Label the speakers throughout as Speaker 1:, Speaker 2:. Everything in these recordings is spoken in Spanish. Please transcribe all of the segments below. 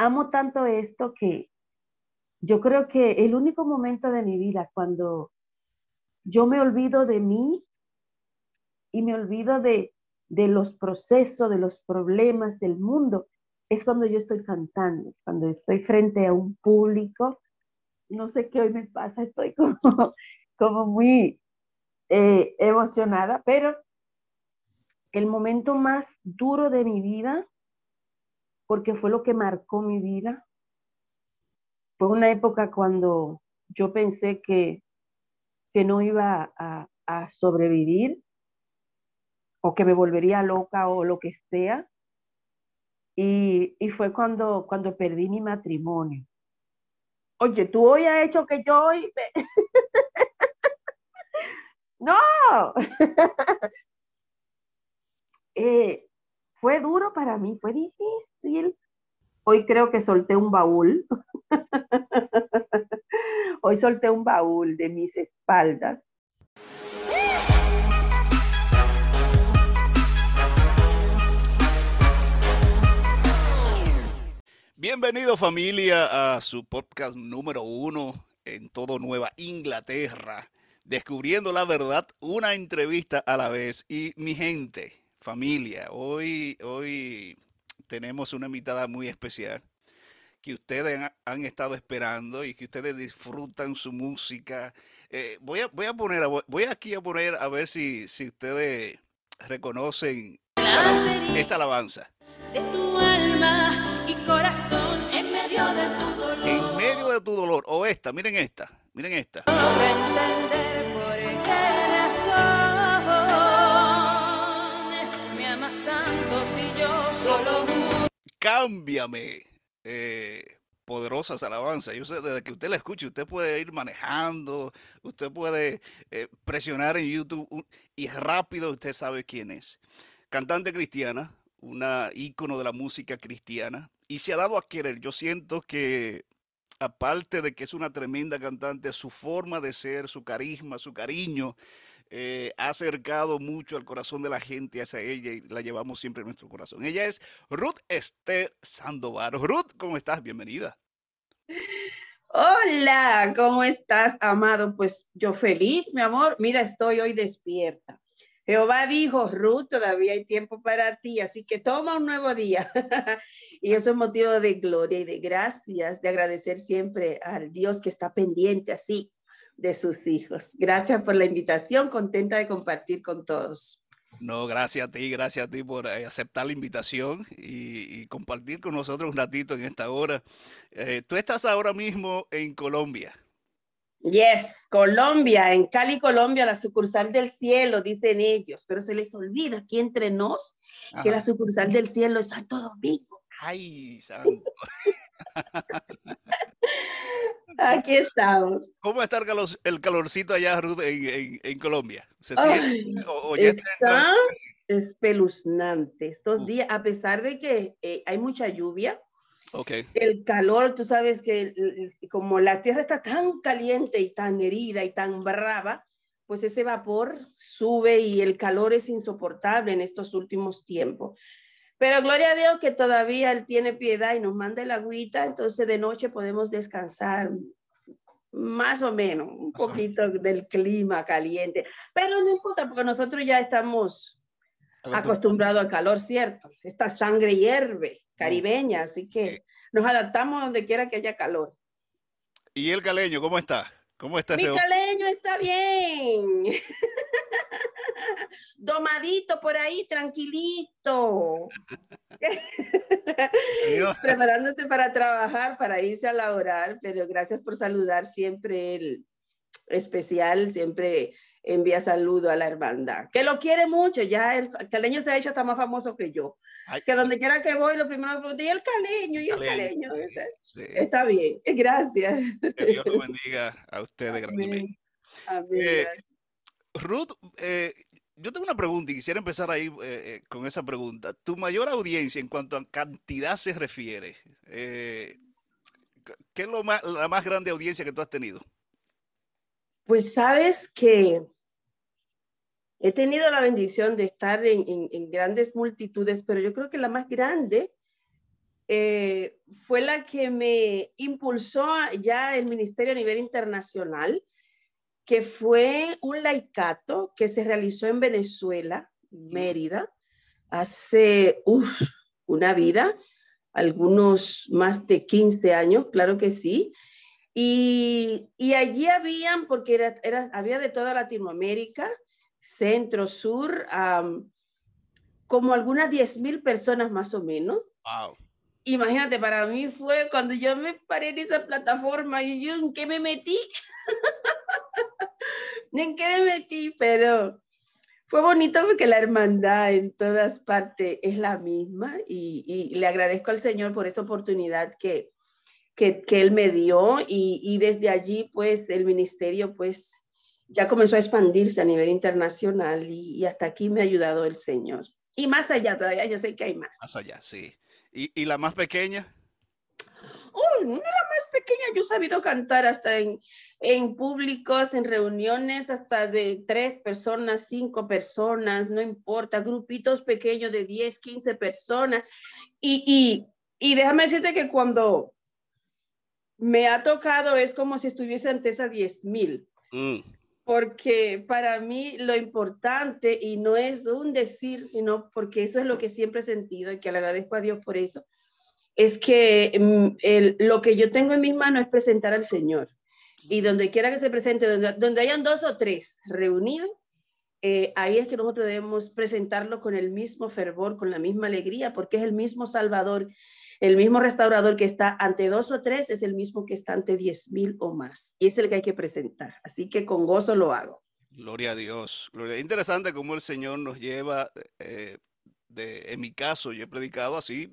Speaker 1: amo tanto esto que yo creo que el único momento de mi vida cuando yo me olvido de mí y me olvido de, de los procesos, de los problemas del mundo, es cuando yo estoy cantando, cuando estoy frente a un público. No sé qué hoy me pasa, estoy como, como muy eh, emocionada, pero el momento más duro de mi vida, porque fue lo que marcó mi vida, fue una época cuando yo pensé que, que no iba a, a sobrevivir o que me volvería loca o lo que sea. Y, y, fue cuando, cuando perdí mi matrimonio. Oye, tú hoy has hecho que yo hoy... no. eh, fue duro para mí, fue difícil. Hoy creo que solté un baúl. hoy solté un baúl de mis espaldas
Speaker 2: Bienvenido familia a su podcast número uno en todo Nueva Inglaterra, descubriendo la verdad, una entrevista a la vez. Y mi gente, familia, hoy, hoy tenemos una invitada muy especial que ustedes han, estado esperando y que ustedes disfrutan su música. Eh, voy, a, voy a poner, voy aquí a poner a ver si, si ustedes reconocen esta alabanza.
Speaker 3: De tu alma y corazón en medio de tu dolor.
Speaker 2: En medio de tu dolor. O esta, miren esta, miren esta.
Speaker 3: Si yo solo
Speaker 2: Cámbiame. Eh, poderosas alabanzas. Yo sé, desde que usted la escuche, usted puede ir manejando, usted puede eh, presionar en YouTube y rápido usted sabe quién es. Cantante cristiana, una ícono de la música cristiana y se ha dado a querer. Yo siento que aparte de que es una tremenda cantante, su forma de ser, su carisma, su cariño, eh, ha acercado mucho al corazón de la gente hacia ella y la llevamos siempre en nuestro corazón. Ella es Ruth Esther Sandoval. Ruth, ¿cómo estás? Bienvenida.
Speaker 1: Hola, ¿cómo estás, amado? Pues yo feliz, mi amor. Mira, estoy hoy despierta. Jehová dijo, Ruth, todavía hay tiempo para ti, así que toma un nuevo día. y eso es motivo de gloria y de gracias, de agradecer siempre al Dios que está pendiente así de sus hijos. Gracias por la invitación, contenta de compartir con todos.
Speaker 2: No, gracias a ti, gracias a ti por eh, aceptar la invitación y, compartir con nosotros un ratito en esta hora. Eh, tú estás ahora mismo en Colombia.
Speaker 1: Yes, Colombia, en Cali, Colombia, la sucursal del cielo, dicen ellos, pero se les olvida aquí entre nos que la sucursal del cielo es Santo Domingo.
Speaker 2: Ay, santo.
Speaker 1: Aquí estamos.
Speaker 2: ¿Cómo está el, calorcito allá, Ruth, en, Colombia?
Speaker 1: ¿Se siente? está, espeluznante estos días, a pesar de que eh, hay mucha lluvia, el calor, tú sabes que como la tierra está tan caliente y tan herida y tan brava, pues ese vapor sube y el calor es insoportable en estos últimos tiempos. Pero gloria a Dios que todavía Él tiene piedad y nos manda el agüita, entonces de noche podemos descansar más o menos, un poquito del clima caliente. Pero no importa porque nosotros ya estamos acostumbrados al calor, ¿cierto? Esta sangre hierve caribeña, así que nos adaptamos donde quiera que haya calor.
Speaker 2: ¿Y el caleño cómo está? ¿Cómo está
Speaker 1: Mi caleño está bien. Domadito por ahí, tranquilito. Preparándose para trabajar, para irse a laborar, pero gracias por saludar siempre el especial, siempre envía saludo a la hermandad, que lo quiere mucho, ya el caleño se ha hecho hasta más famoso que yo, que donde quiera que voy, lo primero que pregunto, y el caleño, y el caleño, está bien, gracias.
Speaker 2: Que Dios lo bendiga a ustedes grandemente. Eh, Ruth, eh, yo tengo una pregunta y quisiera empezar ahí eh, con esa pregunta. Tu mayor audiencia en cuanto a cantidad se refiere, ¿qué es lo más, la más grande audiencia que tú has tenido?
Speaker 1: Pues sabes que he tenido la bendición de estar en, grandes multitudes, pero yo creo que la más grande
Speaker 4: eh, fue la que me impulsó ya el ministerio a nivel internacional, que fue un laicato que se realizó en Venezuela, Mérida, hace una vida, algunos más de 15 años, claro que sí. Y, allí habían, porque era, había de toda Latinoamérica, centro, sur, como algunas 10 mil personas más o menos. Imagínate, para mí fue cuando yo me paré en esa plataforma y yo, ¿en qué me metí? ¿En qué me metí? Pero fue bonito porque la hermandad en todas partes es la misma y, le agradezco al Señor por esa oportunidad que, que, Él me dio y, desde allí pues el ministerio pues ya comenzó a expandirse a nivel internacional y, hasta aquí me ha ayudado el Señor. Y más allá todavía, ya sé que hay más.
Speaker 2: Más allá, sí. ¿Y, la más pequeña?
Speaker 4: Oh, la más pequeña, yo he sabido cantar hasta en, en públicos, en reuniones hasta de tres personas, cinco personas, no importa, grupitos pequeños de 10, 15 personas. Y, y, déjame decirte que cuando me ha tocado es como si estuviese ante esa 10 mil. Mm. Porque para mí lo importante, y no es un decir, sino porque eso es lo que siempre he sentido y que le agradezco a Dios por eso, es que mm, lo que yo tengo en mis manos es presentar al Señor y donde quiera que se presente, donde, donde hayan dos o tres reunidos, eh, ahí es que nosotros debemos presentarlo con el mismo fervor, con la misma alegría, porque es el mismo Salvador, el mismo restaurador que está ante dos o tres, es el mismo que está ante diez mil o más. Y es el que hay que presentar. Así que con gozo lo hago.
Speaker 2: Gloria a Dios. Gloria. Interesante cómo el Señor nos lleva, eh, de, en mi caso, yo he predicado así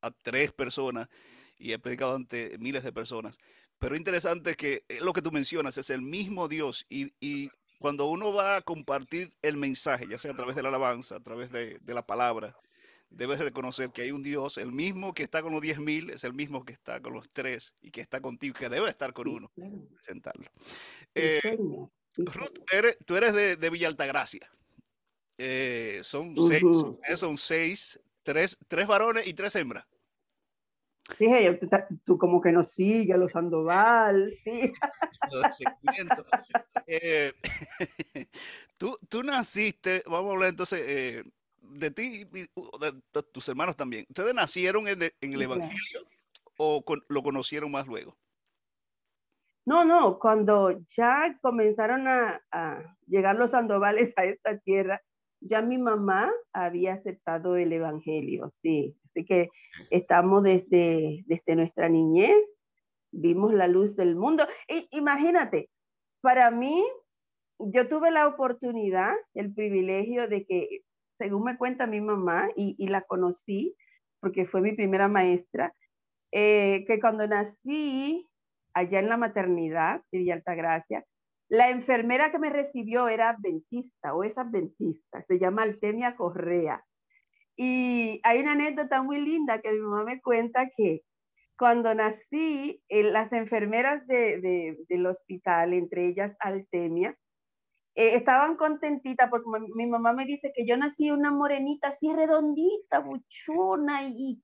Speaker 2: a tres personas y he predicado ante miles de personas pero interesante que eh, lo que tú mencionas es el mismo Dios y, cuando uno va a compartir el mensaje, ya sea a través de la alabanza, a través de, la palabra, debes reconocer que hay un Dios, el mismo que está con los 10.000, es el mismo que está con los tres y que está contigo, que debe estar con uno, sentarlo. Eh, Ruth, tú eres de, de Villa Altagracia. Eh, son seis, son seis, tres, tres varones y tres hembras.
Speaker 1: Sí, tú, como que nos sigues, los Sandoval, sí.
Speaker 2: Eh, tú, tú, naciste, vamos a hablar entonces eh, de ti y de, tus hermanos también. ¿Ustedes nacieron en el, Evangelio o lo conocieron más luego?
Speaker 1: No, no, cuando ya comenzaron a, a llegar los Sandovales a esta tierra, ya mi mamá había aceptado el Evangelio, sí. Así que estamos desde, desde nuestra niñez, vimos la luz del mundo. imagínate, para mí, yo tuve la oportunidad, el privilegio de que, según me cuenta mi mamá, y, la conocí, porque fue mi primera maestra, eh, que cuando nací allá en la maternidad de Villa Altagracia, la enfermera que me recibió era adventista o es adventista, se llama Altemia Correa. Y hay una anécdota muy linda que mi mamá me cuenta que cuando nací, eh, las enfermeras de, del hospital, entre ellas Altemia, eh, estaban contentitas porque mi mamá me dice que yo nací una morenita así redondita, buchona y,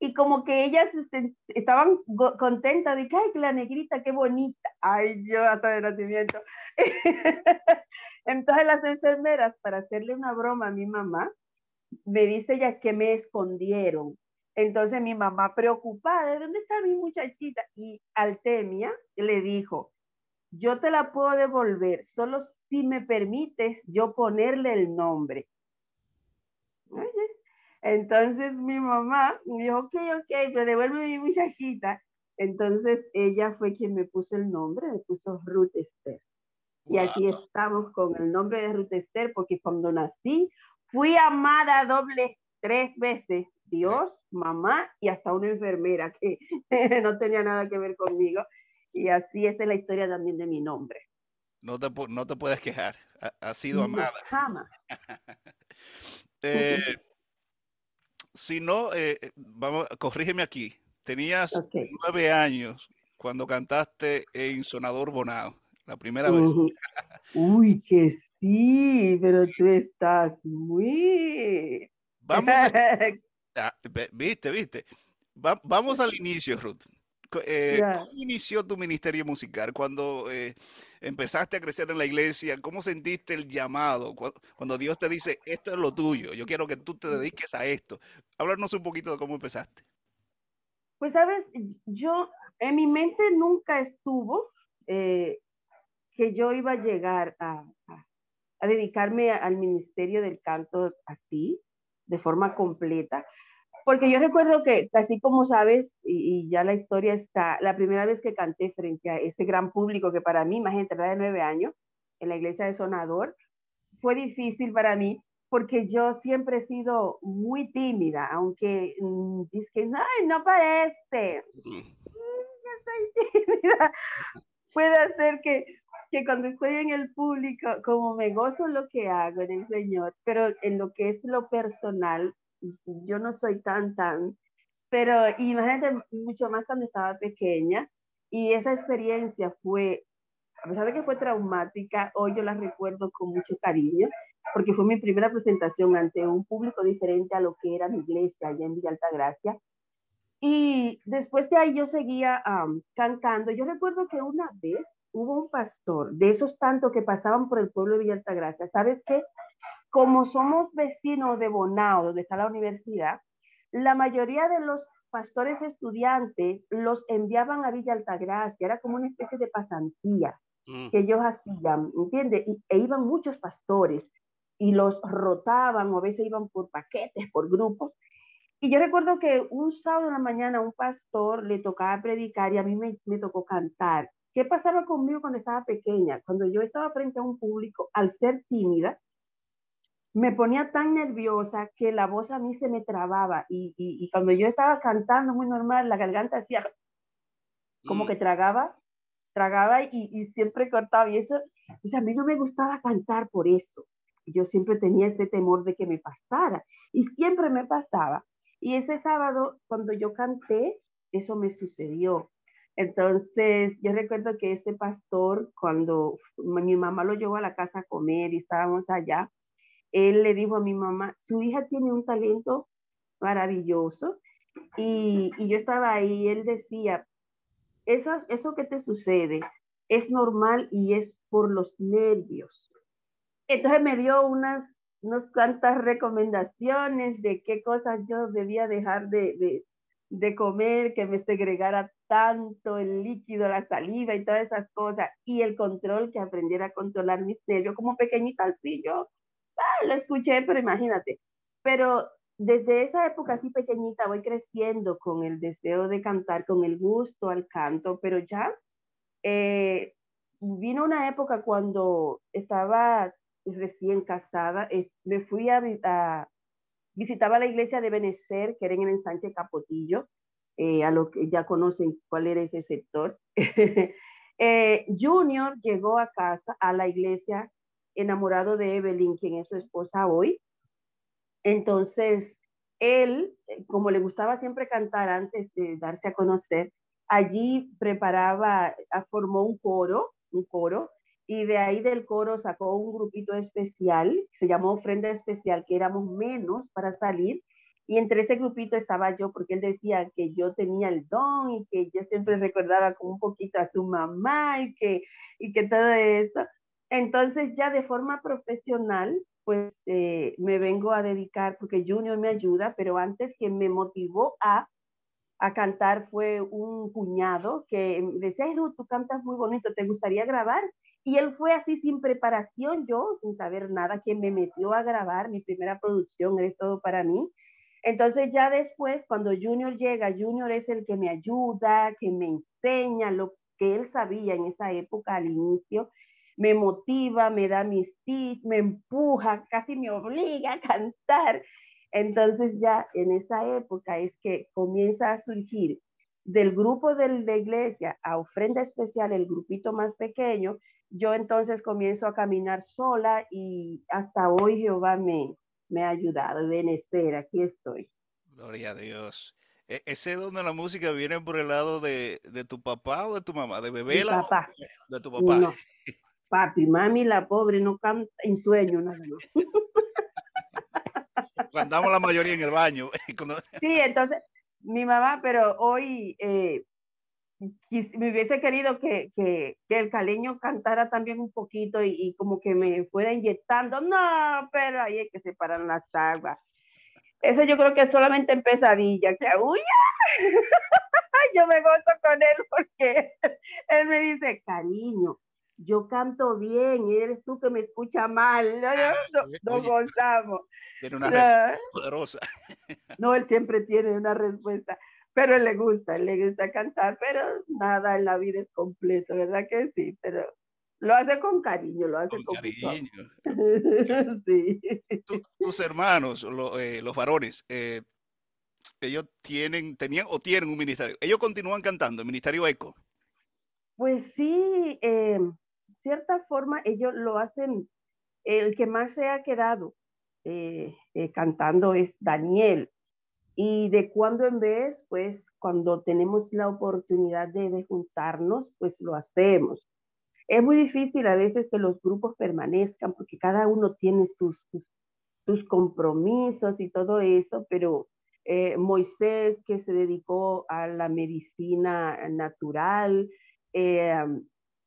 Speaker 1: y como que ellas este, estaban contentas de que, ay, la negrita, qué bonita. Ay, yo hasta de nacimiento. Entonces las enfermeras, para hacerle una broma a mi mamá, me dice ya que me escondieron. Entonces mi mamá preocupada, ¿de dónde está mi muchachita? Y Altemia le dijo, yo te la puedo devolver, solo si me permites yo ponerle el nombre. Entonces mi mamá me dijo, ok, ok, pero devuelve mi muchachita. Entonces ella fue quien me puso el nombre, me puso Ruth Esther. Y aquí estamos con el nombre de Ruth Esther porque cuando nací Fui amada doble tres veces, Dios, mamá y hasta una enfermera que no tenía nada que ver conmigo. Y así es la historia también de mi nombre.
Speaker 2: No te, no te puedes quejar, ha, sido amada.
Speaker 1: Jamás.
Speaker 2: eh, si no, eh, vamos, corrígeme aquí. Tenías nueve años cuando cantaste en Sonador Bonao, la primera vez.
Speaker 1: Uy, qué Sí, pero tú estás muy...
Speaker 2: Vamos. Ah, viste, viste. Va- vamos al inicio, Ruth. Eh. ¿Cómo inició tu ministerio musical? Cuando eh, empezaste a crecer en la iglesia, ¿cómo sentiste el llamado? Cu- Cuando Dios te dice, esto es lo tuyo, yo quiero que tú te dediques a esto. Háblanos un poquito de cómo empezaste.
Speaker 1: Pues sabes, yo en mi mente nunca estuvo eh, que yo iba a llegar a, a- a dedicarme a- al ministerio del canto así, de forma completa, porque yo recuerdo que, así como sabes, y, y ya la historia está, la primera vez que canté frente a ese gran público que para mí, imagínate, era de nueve años, en la iglesia de Sonador, fue difícil para mí porque yo siempre he sido muy tímida, aunque mm, dicen, ay, no parece,
Speaker 2: Mm.
Speaker 1: soy tímida. Puede ser que, que cuando estoy en el público, como me gozo lo que hago en el Señor, pero en lo que es lo personal, yo no soy tan, tan, pero imagínate mucho más cuando estaba pequeña y esa experiencia fue, a pesar de que fue traumática, hoy yo la recuerdo con mucho cariño, porque fue mi primera presentación ante un público diferente a lo que era mi iglesia allá en Villa Altagracia. Y después de ahí yo seguía cantando. Yo recuerdo que una vez hubo un pastor de esos tantos que pasaban por el pueblo de Villa Altagracia. ¿Sabes qué? Como somos vecinos de Bonao, donde está la universidad, la mayoría de los pastores estudiantes los enviaban a Villa Altagracia. Era como una especie de pasantía
Speaker 2: Mm.
Speaker 1: que ellos hacían, ¿entiendes? Y, e iban muchos pastores y los rotaban o a veces iban por paquetes, por grupos. Y yo recuerdo que un sábado en la mañana un pastor le tocaba predicar y a mí me, me tocó cantar. ¿Qué pasaba conmigo cuando estaba pequeña? Cuando yo estaba frente a un público, al ser tímida, me ponía tan nerviosa que la voz a mí se me trababa y, y, y cuando yo estaba cantando muy normal, la garganta hacía como
Speaker 2: Mm.
Speaker 1: que tragaba, tragaba y, y siempre cortaba. Y eso, entonces a mí no me gustaba cantar por eso. Yo siempre tenía ese temor de que me pasara y siempre me pasaba. Y ese sábado, cuando yo canté, eso me sucedió. Entonces, yo recuerdo que ese pastor, cuando mi mamá lo llevó a la casa a comer y estábamos allá, él le dijo a mi mamá, su hija tiene un talento maravilloso. Y, yo estaba ahí, él decía, eso, eso que te sucede es normal y es por los nervios. Entonces me dio unas, unas cuantas recomendaciones de qué cosas yo debía dejar de, de, comer, que me segregara tanto el líquido, la saliva y todas esas cosas, y el control, que aprendiera a controlar mis nervios como pequeñita, así yo ah, lo escuché, pero imagínate. Pero desde esa época así pequeñita voy creciendo con el deseo de cantar, con el gusto al canto, pero ya eh, vino una época cuando estaba recién casada, eh, me fui a, visitaba la iglesia de Benecer, que era en el ensanche Capotillo, eh, a lo que ya conocen cuál era ese sector. eh, Junior llegó a casa, a la iglesia, enamorado de Evelyn, quien es su esposa hoy. Entonces, él, como le gustaba siempre cantar antes de darse a conocer, allí preparaba, formó un coro, un coro, y de ahí del coro sacó un grupito especial, se llamó Ofrenda Especial, que éramos menos para salir, y entre ese grupito estaba yo, porque él decía que yo tenía el don y que yo siempre recordaba como un poquito a su mamá y que, y que todo eso. Entonces ya de forma profesional, pues eh, me vengo a dedicar, porque Junior me ayuda, pero antes quien me motivó a, a cantar fue un cuñado que decía, Ruth, tú cantas muy bonito, ¿te gustaría grabar? Y él fue así sin preparación, yo sin saber nada, quien me metió a grabar mi primera producción, es todo para mí. Entonces ya después, cuando Junior llega, Junior es el que me ayuda, que me enseña lo que él sabía en esa época al inicio, me motiva, me da mis tips, me empuja, casi me obliga a cantar. Entonces ya en esa época es que comienza a surgir del grupo de la iglesia a ofrenda especial, el grupito más pequeño, yo entonces comienzo a caminar sola y hasta hoy Jehová me, me ha ayudado. Benecer, aquí estoy.
Speaker 2: Gloria a Dios. E ¿Ese don de la música viene por el lado de, de tu papá o de tu mamá? ¿De bebé?
Speaker 1: Mi papá.
Speaker 2: De tu papá.
Speaker 1: No. Papi, mami, la pobre no canta en sueño nada más.
Speaker 2: Andamos la mayoría en el baño.
Speaker 1: Sí, entonces mi mamá, pero hoy eh, me hubiese querido que, que, que, el caleño cantara también un poquito y, y, como que me fuera inyectando. No, pero ahí hay que separar las aguas. Eso yo creo que solamente en pesadilla, que ¡Uy! yo me gozo con él porque él me dice, cariño, yo canto bien y eres tú que me escucha mal. No, no, no gozamos.
Speaker 2: Tiene una respuesta poderosa.
Speaker 1: No, él siempre tiene una respuesta, pero le gusta, le gusta cantar, pero nada en la vida es completo, ¿verdad que sí? Pero lo hace con cariño, lo hace con, con cariño.
Speaker 2: sí. tus hermanos, lo, eh, los varones, eh, ellos tienen, tenían o tienen un ministerio. Ellos continúan cantando, el Ministerio ECO.
Speaker 1: Pues sí, eh, cierta forma ellos lo hacen, el que más se ha quedado eh, cantando es Daniel. Y de cuando en vez, pues cuando tenemos la oportunidad de, juntarnos, pues lo hacemos. Es muy difícil a veces que los grupos permanezcan porque cada uno tiene sus, sus, sus compromisos y todo eso, pero eh, Moisés que se dedicó a la medicina natural, eh,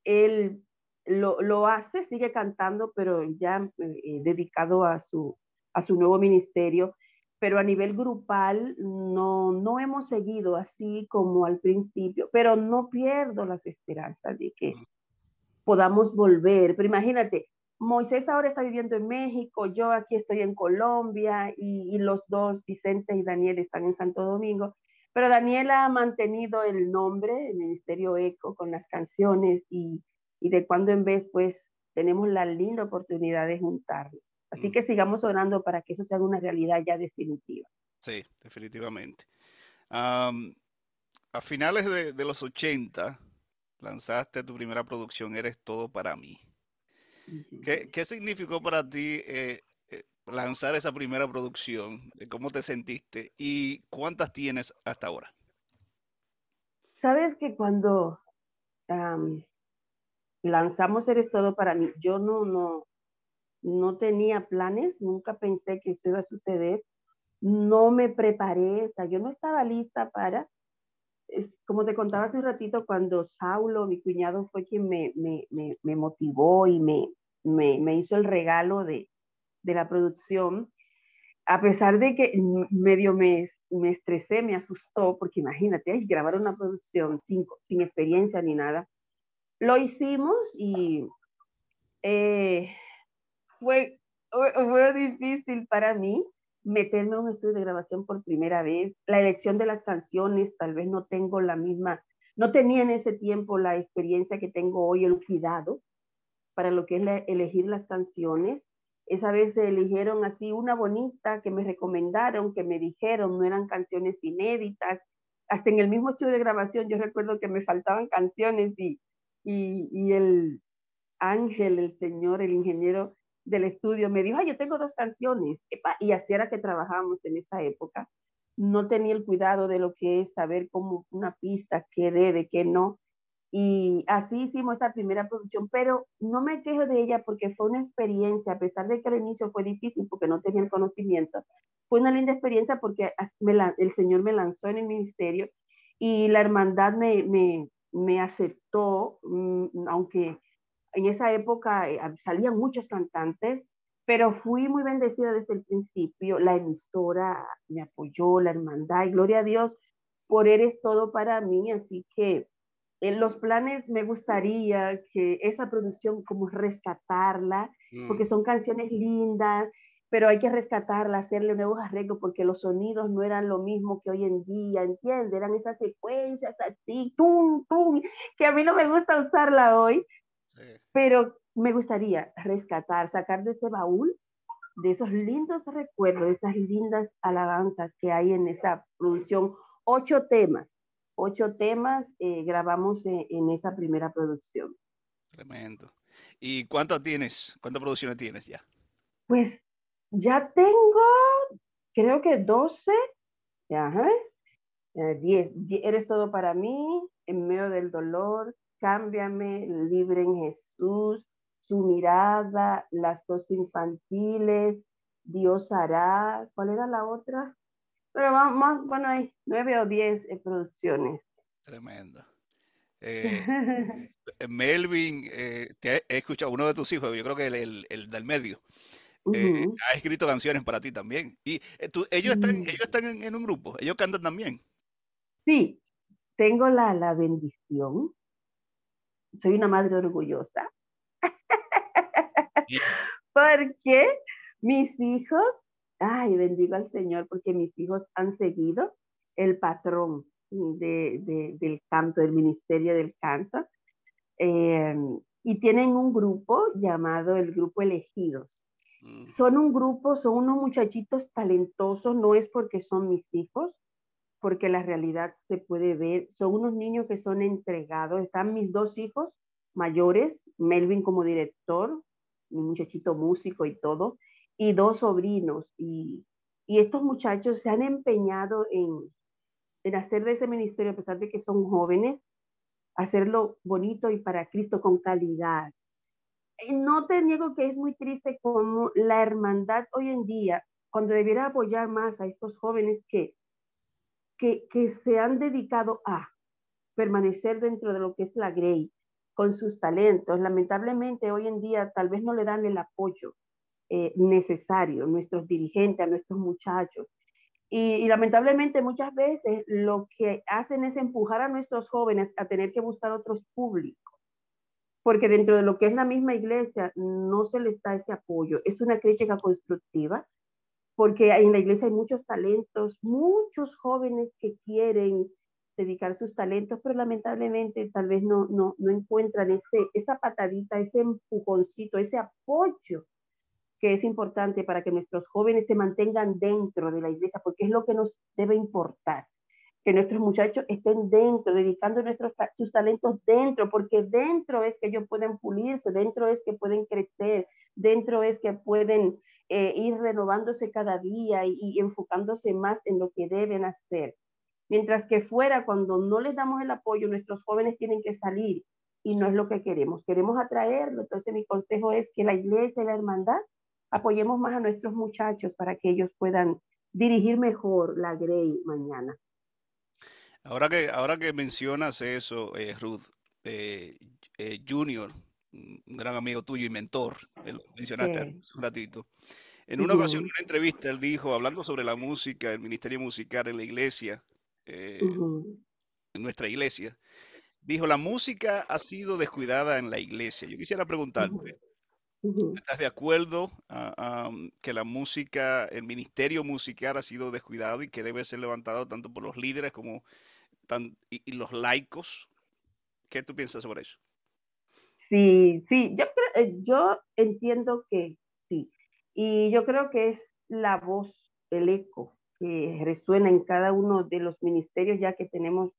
Speaker 1: él lo, lo, hace, sigue cantando, pero ya eh, dedicado a su, a su nuevo ministerio. Pero a nivel grupal no, no hemos seguido así como al principio, pero no pierdo las esperanzas de que podamos volver. Pero imagínate, Moisés ahora está viviendo en México, yo aquí estoy en Colombia y, y, los dos, Vicente y Daniel, están en Santo Domingo. Pero Daniel ha mantenido el nombre, el Ministerio Eco, con las canciones y, y de cuando en vez, pues, tenemos la linda oportunidad de juntarnos. Así que sigamos orando para que eso sea una realidad ya definitiva.
Speaker 2: Sí, definitivamente. Um, a finales de, de, los 80, lanzaste tu primera producción, Eres Todo para mí. ¿Qué, qué significó para ti eh, lanzar esa primera producción? ¿Cómo te sentiste? ¿Y cuántas tienes hasta ahora?
Speaker 1: Sabes que cuando um, lanzamos Eres Todo para mí, yo no, no, no tenía planes, nunca pensé que eso iba a suceder, no me preparé, o sea, yo no estaba lista para, como te contaba hace un ratito, cuando Saulo, mi cuñado, fue quien me, me, me, me motivó y me, me, hizo el regalo de, de, la producción, a pesar de que medio me, me estresé, me asustó, porque imagínate, ay, grabar una producción sin, sin experiencia ni nada, lo hicimos y... Eh, fue, fue difícil para mí meterme a un estudio de grabación por primera vez. La elección de las canciones, tal vez no tengo la misma, no tenía en ese tiempo la experiencia que tengo hoy, el cuidado para lo que es la, elegir las canciones. Esa vez se eligieron así una bonita que me recomendaron, que me dijeron, no eran canciones inéditas. Hasta en el mismo estudio de grabación yo recuerdo que me faltaban canciones y, y, y el Ángel, el señor, el ingeniero, del estudio me dijo, ay, yo tengo dos canciones. Y así era que trabajábamos en esa época. No tenía el cuidado de lo que es saber cómo una pista, qué debe, qué no. Y así hicimos esta primera producción, pero no me quejo de ella porque fue una experiencia, a pesar de que al inicio fue difícil porque no tenía el conocimiento, fue una linda experiencia porque me la, el Señor me lanzó en el ministerio y la hermandad me, me, me aceptó, mmm, aunque en esa época eh, salían muchos cantantes, pero fui muy bendecida desde el principio. La emisora me apoyó, la hermandad, y gloria a Dios por Eres todo para mí. Así que en los planes me gustaría que esa producción, como rescatarla, mm. porque son canciones lindas, pero hay que rescatarla, hacerle nuevos arreglos, porque los sonidos no eran lo mismo que hoy en día, ¿entiendes? Eran esas secuencias así, tum, tum, que a mí no me gusta usarla hoy, pero me gustaría rescatar, sacar de ese baúl, de esos lindos recuerdos, de esas lindas alabanzas que hay en esa producción, ocho temas, ocho temas eh, grabamos en, en, esa primera producción.
Speaker 2: Tremendo. ¿Y cuántas tienes? ¿Cuántas producciones tienes ya?
Speaker 1: Pues ya tengo, creo que 12, ajá, 10, eh, eres todo para mí, en medio del dolor, cámbiame, libre en Jesús, su mirada, las dos infantiles, Dios hará, ¿cuál era la otra? Pero más, bueno, hay nueve o diez eh, producciones.
Speaker 2: Tremendo. Eh, Melvin, eh, te he escuchado, uno de tus hijos, yo creo que el, el, del medio, eh, ha escrito canciones para ti también. Y tú, ellos están, ellos están en, un grupo, ellos cantan también.
Speaker 1: Sí, tengo la, la bendición. Soy una madre orgullosa. porque mis hijos, ay, bendigo al Señor, porque mis hijos han seguido el patrón de, del canto, del Ministerio del Canto, eh, y tienen un grupo llamado el Grupo Elegidos. Mm. Son un grupo, son unos muchachitos talentosos, no es porque son mis hijos, porque la realidad se puede ver, son unos niños que son entregados, están mis dos hijos mayores, Melvin como director, mi muchachito músico y todo, y dos sobrinos, y, y estos muchachos se han empeñado en, en hacer de ese ministerio, a pesar de que son jóvenes, hacerlo bonito y para Cristo con calidad. No te niego que es muy triste como la hermandad hoy en día, cuando debiera apoyar más a estos jóvenes que, que, se han dedicado a permanecer dentro de lo que es la Grey, con sus talentos. Lamentablemente hoy en día tal vez no le dan el apoyo eh, necesario nuestros dirigentes, a nuestros muchachos. Y, lamentablemente muchas veces lo que hacen es empujar a nuestros jóvenes a tener que buscar otros públicos, porque dentro de lo que es la misma iglesia no se les da ese apoyo. Es una crítica constructiva, porque en la iglesia hay muchos talentos, muchos jóvenes que quieren dedicar sus talentos, pero lamentablemente tal vez no, no, no encuentran ese, esa patadita, ese empujoncito, ese apoyo que es importante para que nuestros jóvenes se mantengan dentro de la iglesia, porque es lo que nos debe importar, que nuestros muchachos estén dentro, dedicando nuestros, sus talentos dentro, porque dentro es que ellos pueden pulirse, dentro es que pueden crecer, dentro es que pueden eh, ir renovándose cada día y, enfocándose más en lo que deben hacer. Mientras que fuera, cuando no les damos el apoyo, nuestros jóvenes tienen que salir y no es lo que queremos. Queremos atraerlo. Entonces mi consejo es que la iglesia y la hermandad apoyemos más a nuestros muchachos para que ellos puedan dirigir mejor la Grey mañana.
Speaker 2: Ahora que, ahora que mencionas eso, eh, Ruth, eh, Junior, un gran amigo tuyo y mentor, lo mencionaste hace un ratito. En una ocasión, en una entrevista, él dijo, hablando sobre la música, el ministerio musical en la iglesia, en nuestra iglesia, dijo, la música ha sido descuidada en la iglesia. Yo quisiera preguntarte, ¿Estás de acuerdo que la música, el ministerio musical ha sido descuidado y que debe ser levantado tanto por los líderes como y, los laicos? ¿Qué tú piensas sobre eso?
Speaker 1: Sí, sí, yo, eh, yo entiendo que sí. Y yo creo que es la voz, el eco que resuena en cada uno de los ministerios, ya que tenemos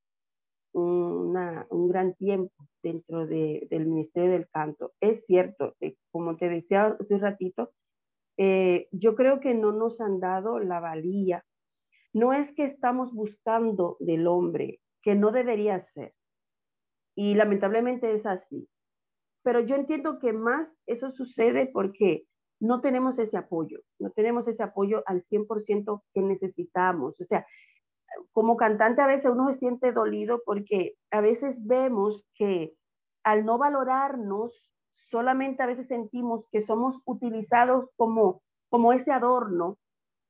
Speaker 1: un gran tiempo dentro del Ministerio del Canto. Es cierto, eh, como te decía hace un ratito, eh, yo creo que no nos han dado la valía. No es que estamos buscando del hombre, que no debería ser. Y lamentablemente es así. Pero yo entiendo que más eso sucede porque no tenemos ese apoyo, no tenemos ese apoyo al 100% que necesitamos. O sea, como cantante a veces uno se siente dolido porque a veces vemos que al no valorarnos, solamente a veces sentimos que somos utilizados como, como ese adorno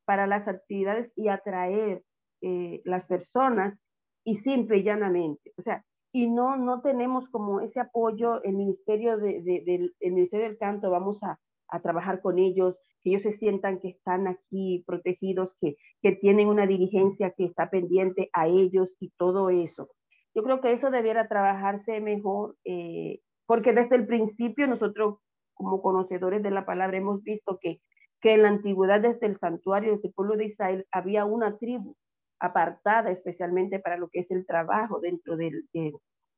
Speaker 1: para las actividades y atraer eh, las personas y simple y llanamente. O sea, y no, no tenemos como ese apoyo, el Ministerio, de, del, el Ministerio del Canto, vamos a, a trabajar con ellos, que ellos se sientan que están aquí protegidos, que, que tienen una dirigencia que está pendiente a ellos y todo eso. Yo creo que eso debiera trabajarse mejor, eh, porque desde el principio nosotros como conocedores de la palabra hemos visto que, que en la antigüedad desde el santuario, desde el pueblo de Israel, había una tribu apartada especialmente para lo que es el trabajo dentro del,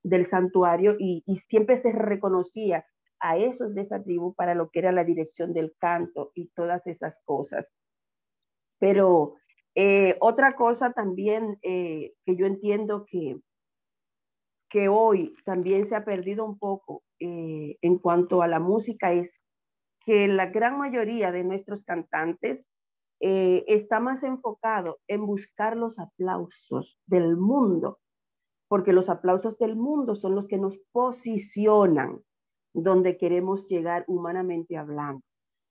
Speaker 1: del santuario y, siempre se reconocía a esos de esa tribu para lo que era la dirección del canto y todas esas cosas. Pero eh, otra cosa también eh, que yo entiendo que, que hoy también se ha perdido un poco eh, en cuanto a la música es que la gran mayoría de nuestros cantantes eh, está más enfocado en buscar los aplausos del mundo, porque los aplausos del mundo son los que nos posicionan donde queremos llegar humanamente hablando.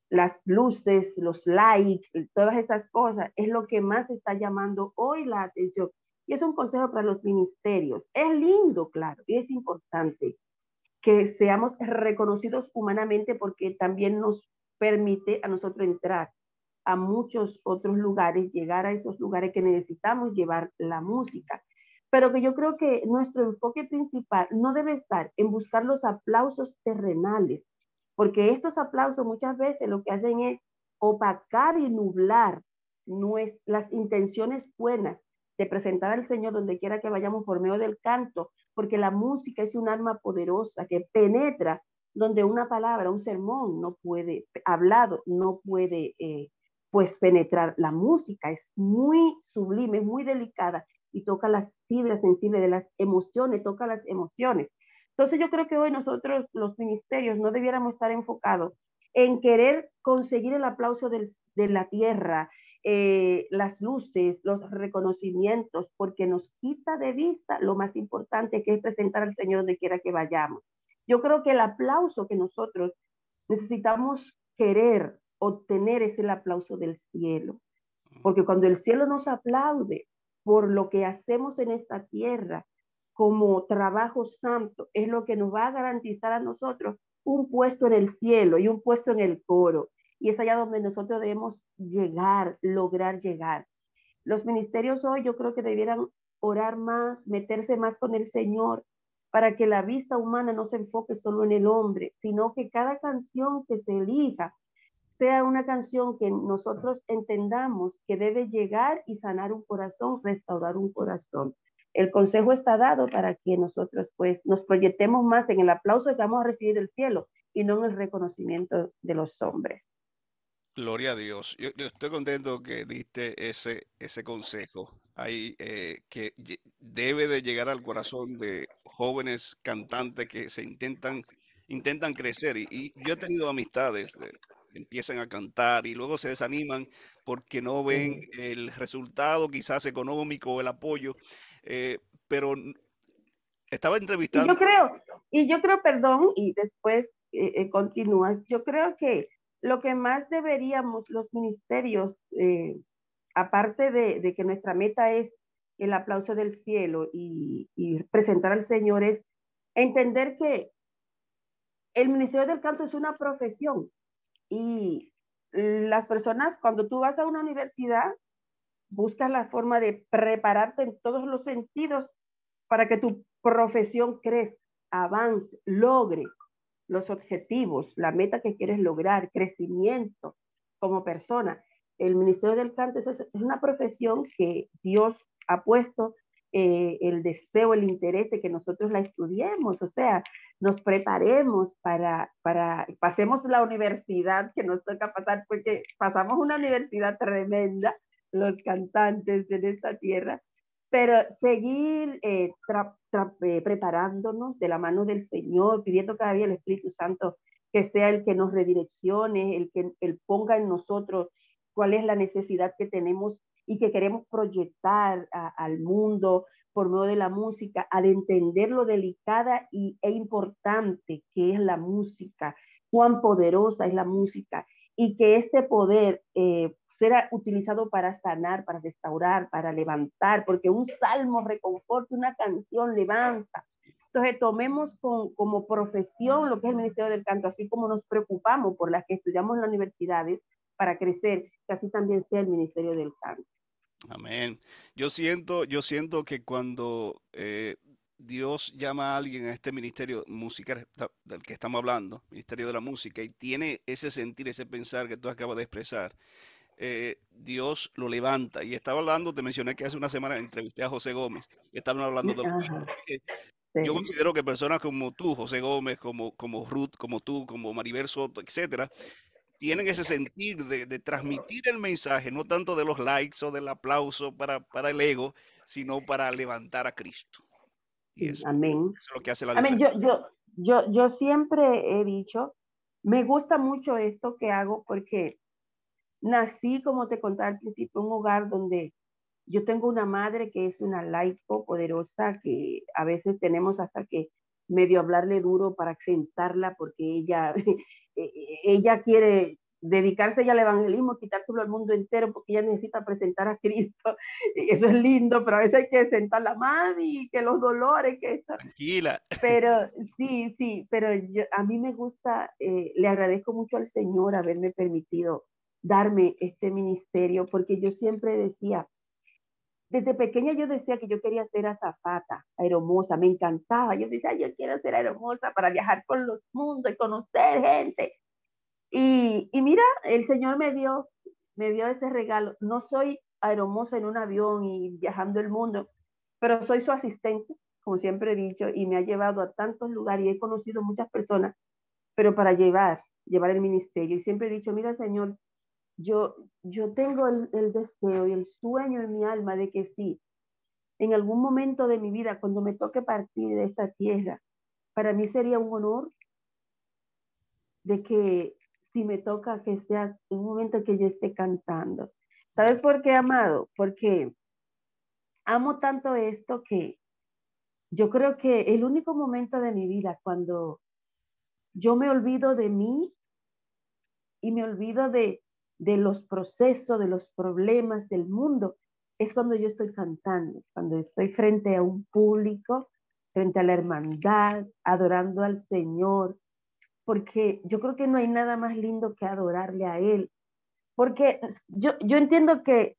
Speaker 1: Las luces, los likes, todas esas cosas es lo que más está llamando hoy la atención. Y es un consejo para los ministerios. Es lindo, claro, y es importante que seamos reconocidos humanamente porque también nos permite a nosotros entrar a muchos otros lugares, llegar a esos lugares que necesitamos llevar la música. Pero que yo creo que nuestro enfoque principal no debe estar en buscar los aplausos terrenales, porque estos aplausos muchas veces lo que hacen es opacar y nublar las intenciones buenas de presentar al Señor donde quiera que vayamos por medio del canto, porque la música es un arma poderosa que penetra donde una palabra, un sermón no puede, hablado, no puede eh, pues penetrar. La música es muy sublime, muy delicada y toca las fibras sensibles de las emociones, toca las emociones. Entonces yo creo que hoy nosotros, los ministerios, no debiéramos estar enfocados en querer conseguir el aplauso de la tierra, eh, las luces, los reconocimientos, porque nos quita de vista lo más importante que es presentar al Señor donde quiera que vayamos. Yo creo que el aplauso que nosotros necesitamos querer obtener es el aplauso del cielo. Porque cuando el cielo nos aplaude por lo que hacemos en esta tierra como trabajo santo, es lo que nos va a garantizar a nosotros un puesto en el cielo y un puesto en el coro. Y es allá donde nosotros debemos llegar, lograr llegar. Los ministerios hoy yo creo que debieran orar más, meterse más con el Señor, para que la vista humana no se enfoque solo en el hombre, sino que cada canción que se elija sea una canción que nosotros entendamos que debe llegar y sanar un corazón, restaurar un corazón. El consejo está dado para que nosotros pues nos proyectemos más en el aplauso que vamos a recibir del cielo y no en el reconocimiento de los hombres.
Speaker 2: Gloria a Dios. Yo, estoy contento que diste ese, ese consejo ahí eh, que debe de llegar al corazón de jóvenes cantantes que se intentan, intentan crecer. Y, y yo he tenido amistades de, empiezan a cantar y luego se desaniman porque no ven el resultado quizás económico el apoyo. Eh, pero estaba entrevistando.
Speaker 1: Y yo creo, y yo creo, perdón, y después eh, eh, continúas, yo creo que lo que más deberíamos los ministerios, aparte de, que nuestra meta es el aplauso del cielo y, y presentar al Señor, es entender que el ministerio del canto es una profesión y las personas, cuando tú vas a una universidad, buscas la forma de prepararte en todos los sentidos para que tu profesión crezca, avance, logre los objetivos, la meta que quieres lograr, crecimiento como persona. El Ministerio del Canto es, una profesión que Dios ha puesto eh, el deseo, el interés de que nosotros la estudiemos, o sea, nos preparemos para, para, pasemos la universidad que nos toca pasar, porque pasamos una universidad tremenda, los cantantes de esta tierra, pero seguir eh, eh, preparándonos de la mano del Señor, pidiendo cada día el Espíritu Santo que sea el que nos redireccione, el que el ponga en nosotros cuál es la necesidad que tenemos y que queremos proyectar al mundo por medio de la música, al entender lo delicada y, e importante que es la música, cuán poderosa es la música y que este poder eh, será utilizado para sanar, para restaurar, para levantar, porque un salmo reconforta, una canción levanta. Entonces, tomemos como profesión lo que es el Ministerio del Canto, así como nos preocupamos por las que estudiamos en las universidades para crecer, que así también sea el Ministerio del Canto.
Speaker 2: Amén. Yo siento, yo siento que cuando eh, Dios llama a alguien a este ministerio musical del que estamos hablando, Ministerio de la Música, y tiene ese sentir, ese pensar que tú acabas de expresar, eh, Dios lo levanta. Y estaba hablando, te mencioné que hace una semana entrevisté a José Gómez, y estaban hablando de Yo considero que personas como tú, José Gómez, como, como Ruth, como tú, como Maribel Soto, etcétera, tienen ese sentir de, transmitir el mensaje, no tanto de los likes o del aplauso para, para el ego, sino para levantar a Cristo.
Speaker 1: Y eso, Amén.
Speaker 2: es lo que hace la
Speaker 1: Amén. Yo, yo, yo, yo siempre he dicho, me gusta mucho esto que hago porque nací, como te contaba al principio, en un hogar donde yo tengo una madre que es una laico poderosa, que a veces tenemos hasta que medio hablarle duro para sentarla porque ella, e, e, ella quiere dedicarse ya al evangelismo, quitárselo al mundo entero porque ella necesita presentar a Cristo. Y eso es lindo, pero a veces hay que sentar la mami, que los dolores, que esto.
Speaker 2: Tranquila.
Speaker 1: Pero sí, sí, pero yo, a mí me gusta, eh, le agradezco mucho al Señor haberme permitido darme este ministerio, porque yo siempre decía, desde pequeña yo decía que yo quería ser azafata, aeromosa, me encantaba. Yo decía, yo quiero ser aeromosa para viajar por los mundos y conocer gente. Y, mira, el Señor me dio, me dio ese regalo. No soy aeromosa en un avión y viajando el mundo, pero soy su asistente, como siempre he dicho, y me ha llevado a tantos lugares y he conocido muchas personas, pero para llevar, llevar el ministerio. Y siempre he dicho, mira, Señor, yo, yo tengo el, deseo y el sueño en mi alma de que sí, en algún momento de mi vida, cuando me toque partir de esta tierra, para mí sería un honor de que si me toca que sea un momento que yo esté cantando. ¿Sabes por qué, amado? Porque amo tanto esto que yo creo que el único momento de mi vida cuando yo me olvido de mí y me olvido de, de los procesos, de los problemas del mundo, es cuando yo estoy cantando, cuando estoy frente a un público, frente a la hermandad, adorando al Señor, porque yo creo que no hay nada más lindo que adorarle a Él, porque yo, yo entiendo que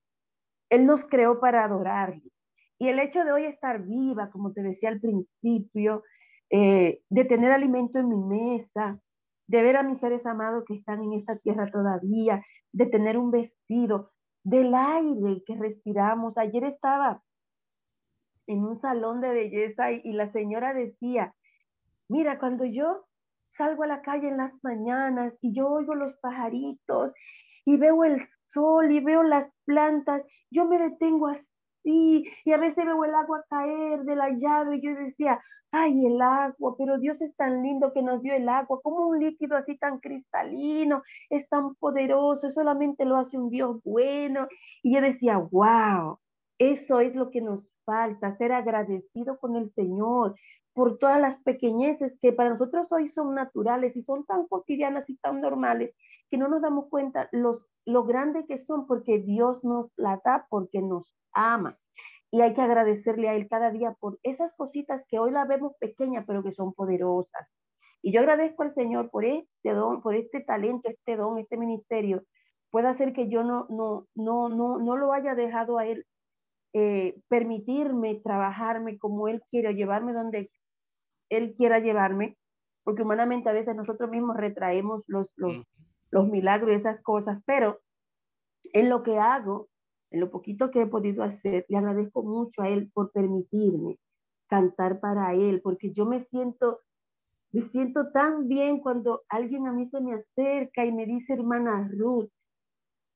Speaker 1: Él nos creó para adorarle. Y el hecho de hoy estar viva, como te decía al principio, eh, de tener alimento en mi mesa, de ver a mis seres amados que están en esta tierra todavía, de tener un vestido, del aire que respiramos. Ayer estaba en un salón de belleza y, la señora decía, mira, cuando yo salgo a la calle en las mañanas y yo oigo los pajaritos y veo el sol y veo las plantas, yo me detengo y a veces veo el agua caer de la llave y yo decía, ay, el agua, pero Dios es tan lindo que nos dio el agua, como un líquido así tan cristalino, es tan poderoso, solamente lo hace un Dios bueno. Y yo decía, wow, eso es lo que nos falta, ser agradecido con el Señor por todas las pequeñeces que para nosotros hoy son naturales y son tan cotidianas y tan normales que no nos damos cuenta los, lo grande que son porque Dios nos la da porque nos ama y hay que agradecerle a Él cada día por esas cositas que hoy la vemos pequeñas, pero que son poderosas. Y yo agradezco al Señor por este don, por este talento, este don, este ministerio. Puede hacer que yo no, no, no, no, no lo haya dejado a Él eh, permitirme trabajarme como Él quiere, llevarme donde Él quiera llevarme, porque humanamente a veces nosotros mismos retraemos los, los milagros y esas cosas, pero en lo que hago en lo poquito que he podido hacer, le agradezco mucho a Él por permitirme cantar para Él, porque yo me siento, me siento tan bien cuando alguien a mí se me acerca y me dice, hermana Ruth,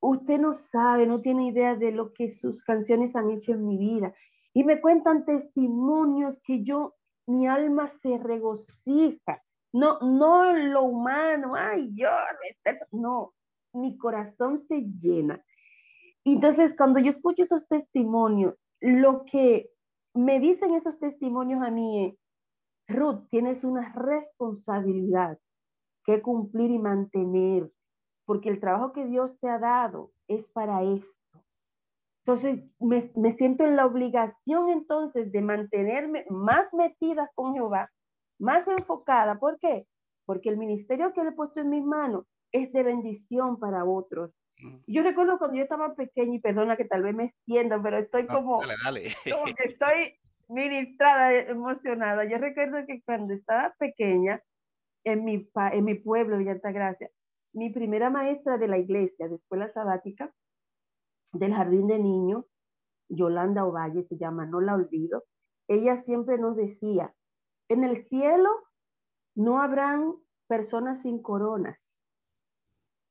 Speaker 1: usted no sabe, no tiene idea de lo que sus canciones han hecho en mi vida. Y me cuentan testimonios que yo, mi alma se regocija. No, no lo humano, ay, yo, no, mi corazón se llena entonces, cuando yo escucho esos testimonios, lo que me dicen esos testimonios a mí es, Ruth, tienes una responsabilidad que cumplir y mantener, porque el trabajo que Dios te ha dado es para esto. Entonces, me, me siento en la obligación entonces de mantenerme más metida con Jehová, más enfocada. ¿Por qué? Porque el ministerio que le he puesto en mis manos es de bendición para otros. Yo recuerdo cuando yo estaba pequeña, y perdona que tal vez me extienda, pero estoy como, como que estoy ministrada, emocionada. Yo recuerdo que cuando estaba pequeña, en mi, en mi pueblo, Villa Gracia, mi primera maestra de la iglesia, de escuela sabática, del jardín de niños, Yolanda Ovalle se llama, no la olvido, ella siempre nos decía, en el cielo no habrán personas sin coronas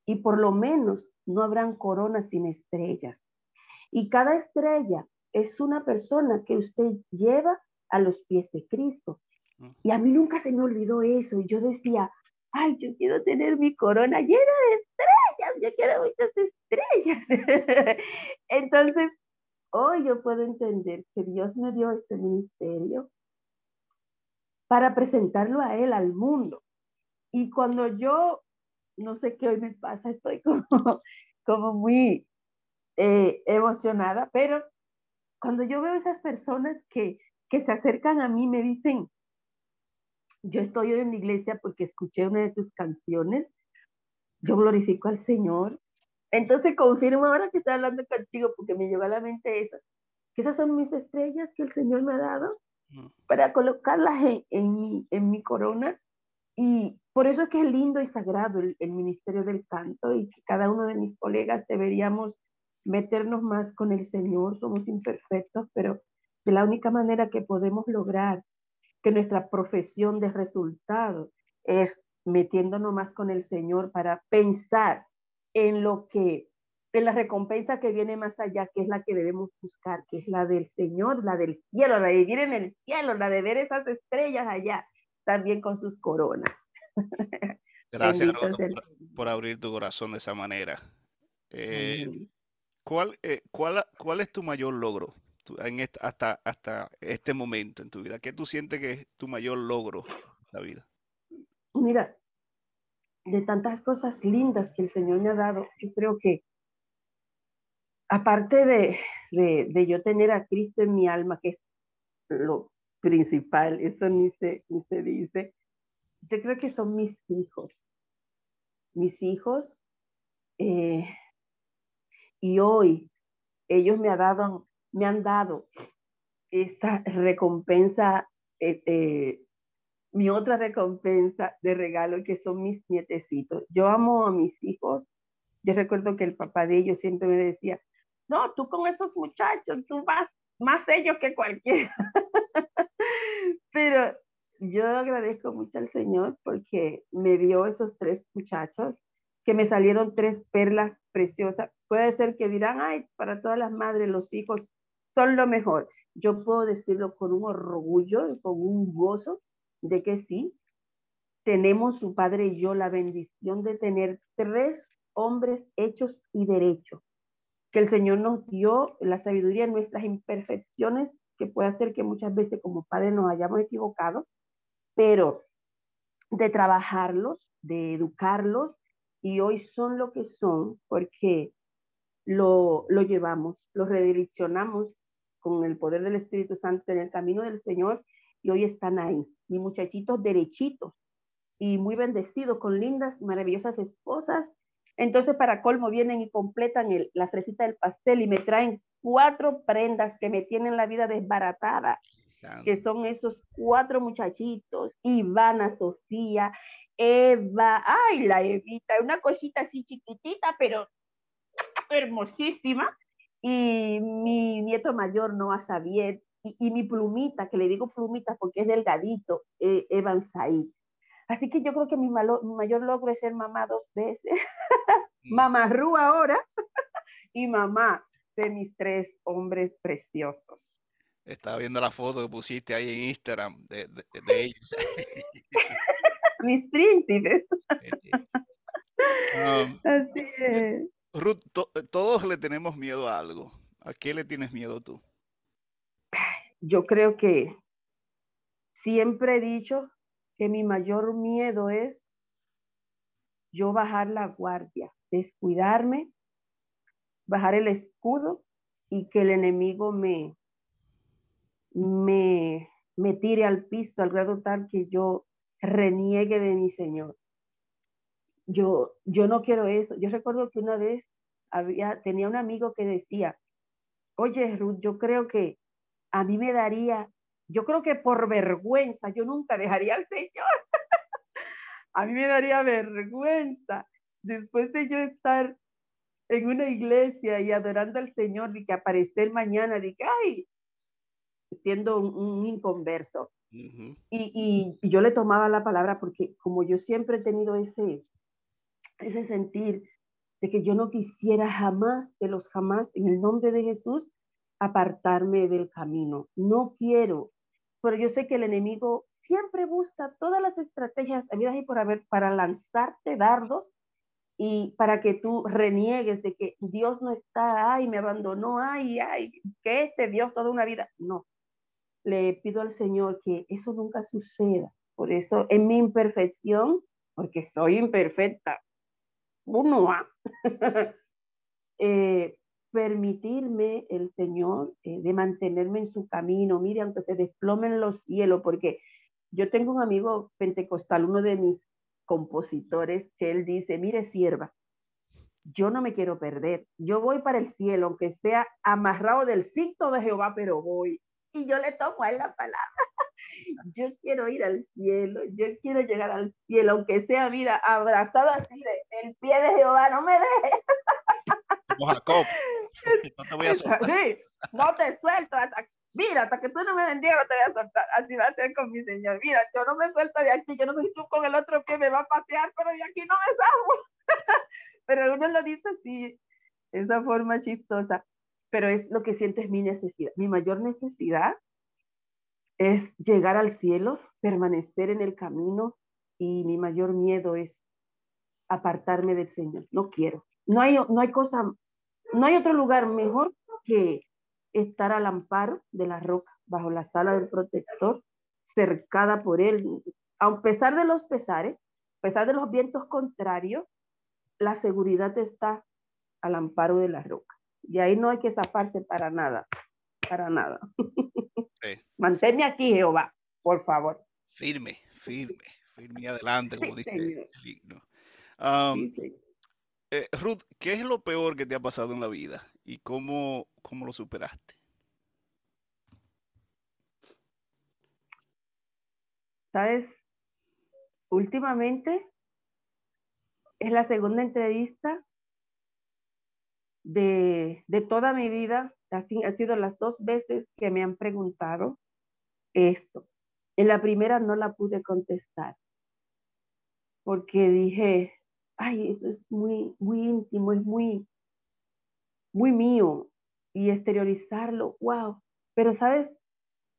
Speaker 1: y por lo menos no habrán coronas sin estrellas. Y cada estrella es una persona que usted lleva a los pies de Cristo. Y a mí nunca se me olvidó eso. Y yo decía, ay, yo quiero tener mi corona llena de estrellas, yo quiero muchas estrellas. Entonces, hoy yo puedo entender que Dios me dio este ministerio para presentarlo a Él, al mundo. Y cuando yo, no sé qué hoy me pasa, estoy como, muy eh, emocionada, pero cuando yo veo esas personas que, que se acercan a mí, me dicen, yo estoy hoy en la iglesia porque escuché una de tus canciones, yo glorifico al Señor. Entonces confirmo ahora que estoy hablando contigo porque me llegó a la mente eso, que esas son mis estrellas que el Señor me ha dado para colocarlas en, mi, en mi corona. Y por eso es que es lindo y sagrado el, el ministerio del canto y que cada uno de mis colegas deberíamos meternos más con el Señor. Somos imperfectos, pero de la única manera que podemos lograr que nuestra profesión de resultado es metiéndonos más con el Señor para pensar en lo que, en la recompensa que viene más allá, que es la que debemos buscar, que es la del Señor, la del cielo, la de vivir en el cielo, la de ver esas estrellas allá, también con sus coronas.
Speaker 2: Gracias por, abrir tu corazón de esa manera. Eh, ¿cuál, eh, cuál, ¿Cuál es tu mayor logro en hasta, hasta este momento en tu vida? ¿Qué tú sientes que es tu mayor logro en la vida?
Speaker 1: Mira, de tantas cosas lindas que el Señor me ha dado, yo creo que aparte de, de, yo tener a Cristo en mi alma, que es lo principal, eso ni se, ni se dice, yo creo que son mis hijos. Mis hijos, eh, y hoy ellos me, han dado esta recompensa eh, eh, mi otra recompensa de regalo que son mis nietecitos. Yo amo a mis hijos. Yo recuerdo que el papá de ellos siempre me decía, no, tú con esos muchachos, tú vas más ellos que cualquiera. Pero yo agradezco mucho al Señor porque me dio esos tres muchachos que me salieron tres perlas preciosas. Puede ser que dirán, ay, para todas las madres, los hijos son lo mejor. Yo puedo decirlo con un orgullo y con un gozo de que sí, tenemos su padre y yo la bendición de tener tres hombres hechos y derechos, que el Señor nos dio la sabiduría en nuestras imperfecciones, que puede hacer que muchas veces como padres nos hayamos equivocado, pero de trabajarlos, de educarlos, y hoy son lo que son porque lo, lo llevamos, lo redireccionamos con el poder del Espíritu Santo en el camino del Señor y hoy están ahí, mis muchachitos derechitos y muy bendecidos con lindas, maravillosas esposas. Entonces, para colmo, vienen y completan el, la fresita del pastel y me traen cuatro prendas que me tienen la vida desbaratada, que son esos cuatro muchachitos, Ivana, Sofía, Eva, ay, la Evita, una cosita así chiquitita, pero hermosísima. Y mi nieto mayor, Noah Xavier, y, mi plumita, que le digo plumita porque es delgadito, eh, Evan Said. Así que yo creo que mi, mayor logro es ser mamá dos veces. mamá Ru ahora y mamá de mis tres hombres preciosos.
Speaker 2: Estaba viendo la foto que pusiste ahí en Instagram de, de, ellos.
Speaker 1: mis príncipes.
Speaker 2: Um, Así es. Ruth, todos le tenemos miedo a algo. ¿A qué le tienes miedo tú?
Speaker 1: yo creo que siempre he dicho que mi mayor miedo es yo bajar la guardia, descuidarme, bajar el escudo y que el enemigo me, me, me tire al piso al grado tal que yo reniegue de mi Señor. Yo, yo no quiero eso. Yo recuerdo que una vez había, tenía un amigo que decía, oye Ruth, yo creo que a mí me daría, yo creo que por vergüenza, yo nunca dejaría al Señor. a mí me daría vergüenza después de yo estar en una iglesia y adorando al Señor y que aparecer mañana, de que, ay, siendo un, inconverso. y, y, yo le tomaba la palabra porque como yo siempre he tenido ese, ese sentir de que yo no quisiera jamás, de los jamás, en el nombre de Jesús, apartarme del camino. No quiero, pero yo sé que el enemigo siempre busca todas las estrategias habidas y por haber para lanzarte dardos y para que tú reniegues de que Dios no está, ay, me abandonó, ay, ay, que este Dios toda una vida. No, le pido al Señor que eso nunca suceda. Por eso, en mi imperfección, porque soy imperfecta, uno a eh, permitirme el Señor eh, de mantenerme en su camino. Mire, aunque se desplomen los cielos, porque yo tengo un amigo pentecostal, uno de mis compositores, que él dice, mire, sierva, yo no me quiero perder, yo voy para el cielo, aunque sea amarrado del cinto de Jehová, pero voy. Y yo le tomo a él la palabra. yo quiero ir al cielo, yo quiero llegar al cielo, aunque sea, mira, abrazado así de el pie de Jehová, no me dejes.
Speaker 2: no te voy a soltar.
Speaker 1: Sí, no te suelto hasta, mira, hasta que tú no me bendigas, no te voy a soltar. Así va a ser con mi Señor. Mira, yo no me suelto de aquí, yo no soy tú con el otro pie, me va a pasear, pero de aquí no me salgo. pero uno lo dice así, esa forma chistosa. Pero es lo que siento es mi necesidad. Mi mayor necesidad es llegar al cielo, permanecer en el camino y mi mayor miedo es apartarme del Señor. No quiero. No hay, no hay cosa, no hay otro lugar mejor que estar al amparo de la roca, bajo la sala del protector, cercada por él. A pesar de los pesares, a pesar de los vientos contrarios, la seguridad está al amparo de la roca. Y ahí no hay que zafarse para nada, para nada. Manténme aquí, Jehová, por favor.
Speaker 2: Firme, firme, firme adelante, como dice el eh, Ruth, ¿qué es lo peor que te ha pasado en la vida y cómo, cómo lo superaste?
Speaker 1: Sabes, últimamente es la segunda entrevista de, de toda mi vida Así han sido las dos veces que me han preguntado esto. En la primera no la pude contestar porque dije, ay, eso es muy, muy íntimo, es muy, muy mío. Y exteriorizarlo, wow. Pero sabes,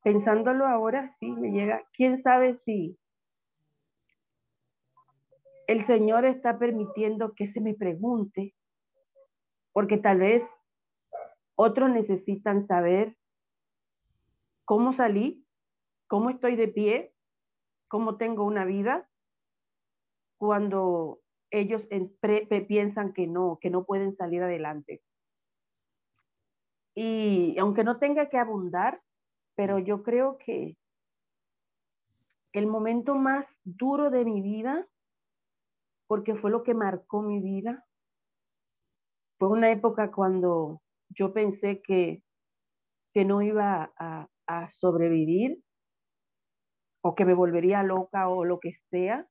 Speaker 1: pensándolo ahora, sí, me llega, quién sabe si el Señor está permitiendo que se me pregunte, porque tal vez otros necesitan saber cómo salí, cómo estoy de pie, cómo tengo una vida, cuando ellos piensan que no, que no pueden salir adelante. Y aunque no tenga que abundar, pero yo creo que el momento más duro de mi vida, porque fue lo que marcó mi vida, fue una época cuando yo pensé que, que no iba a, a sobrevivir o que me volvería loca o lo que sea.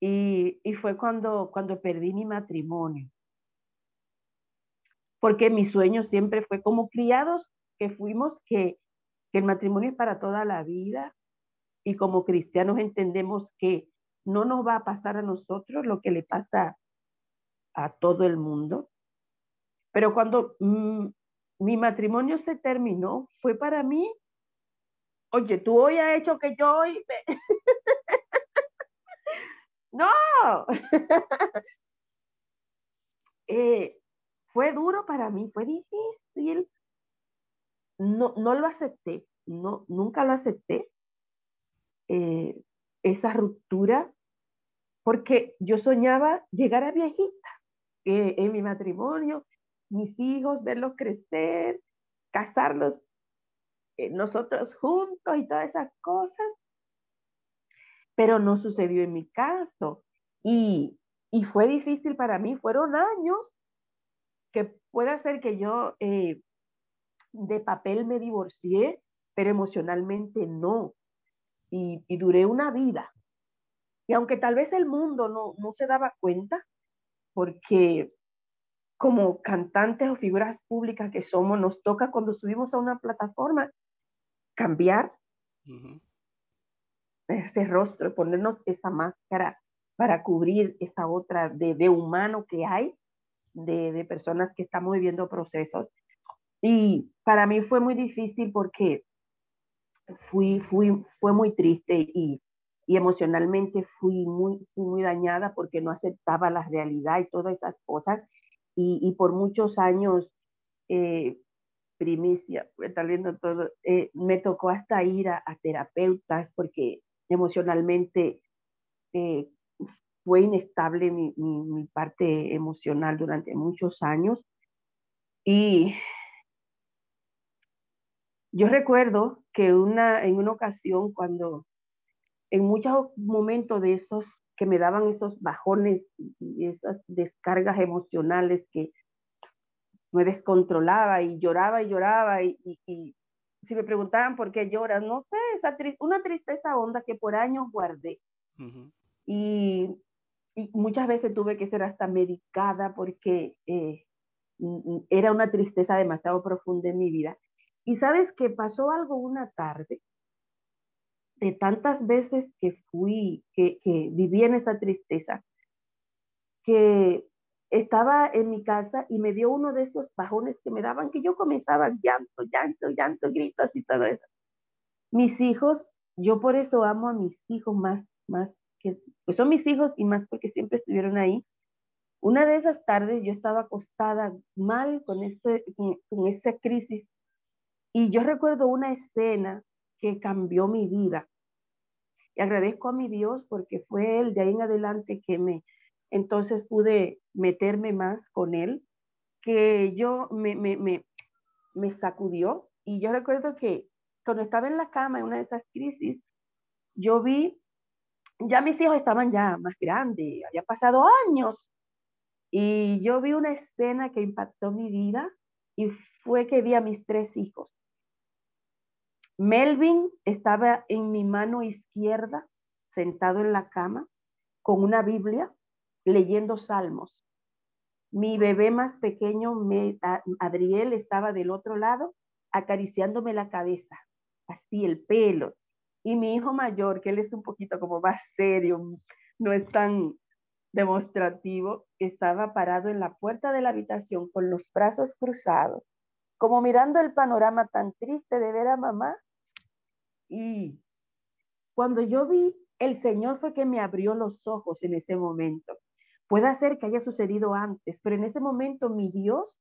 Speaker 1: Y, fue cuando, cuando perdí mi matrimonio. Porque mi sueño siempre fue como criados que fuimos, que, que el matrimonio es para toda la vida y como cristianos entendemos que no nos va a pasar a nosotros lo que le pasa a todo el mundo. Pero cuando mm, mi matrimonio se terminó, fue para mí, oye, tú hoy has hecho que yo hoy... no. Eh, fue duro para mí, fue difícil. No, no lo acepté, no, nunca lo acepté. Eh, esa ruptura, porque yo soñaba llegar a viejita en mi matrimonio, mis hijos, verlos crecer, casarlos eh, nosotros juntos y todas esas cosas. Pero no sucedió en mi caso. Y, y fue difícil para mí, fueron años que puede ser que yo eh, de papel me divorcié, pero emocionalmente no. Y, y, duré una vida. Y aunque tal vez el mundo no, no se daba cuenta, porque como cantantes o figuras públicas que somos, nos toca cuando subimos a una plataforma cambiar ese rostro, ponernos esa máscara para cubrir esa otra de, de humano que hay, de, de, personas que estamos viviendo procesos. Y para mí fue muy difícil porque fui, fui, fue muy triste y, y emocionalmente fui muy, muy dañada porque no aceptaba la realidad y todas esas cosas. Y, por muchos años, eh, primicia, está viendo todo, eh, me tocó hasta ir a, terapeutas porque emocionalmente eh, fue inestable mi, parte emocional durante muchos años. Y yo recuerdo que una, en una ocasión cuando en muchos momentos de esos que me daban esos bajones y esas descargas emocionales que me descontrolaba y lloraba y lloraba y, si me preguntaban por qué lloras, no sé, esa una tristeza honda que por años guardé. y, muchas veces tuve que ser hasta medicada porque eh, era una tristeza demasiado profunda en mi vida. Y sabes que pasó algo una tarde de tantas veces que fui, que, que viví en esa tristeza, que estaba en mi casa y me dio uno de esos bajones que me daban, que yo comenzaba llanto, llanto, llanto, gritos y todo eso. Mis hijos, yo por eso amo a mis hijos más, más que, pues son mis hijos y más porque siempre estuvieron ahí. Una de esas tardes yo estaba acostada mal con, este, con, con esta crisis y yo recuerdo una escena que cambió mi vida. Y agradezco a mi Dios porque fue Él de ahí en adelante que me, entonces pude meterme más con Él, que yo me, me, me, sacudió. Y yo recuerdo que cuando estaba en la cama en una de esas crisis, yo vi, ya mis hijos estaban ya más grandes, había pasado años, y yo vi una escena que impactó mi vida y fue que vi a mis tres hijos. Melvin estaba en mi mano izquierda, sentado en la cama, con una Biblia, leyendo salmos. Mi bebé más pequeño, Adriel, estaba del otro lado, acariciándome la cabeza, así el pelo. Y mi hijo mayor, que él es un poquito como más serio, no es tan demostrativo, estaba parado en la puerta de la habitación con los brazos cruzados, como mirando el panorama tan triste de ver a mamá y cuando yo vi, el Señor fue que me abrió los ojos en ese momento. Puede ser que haya sucedido antes, pero en ese momento mi Dios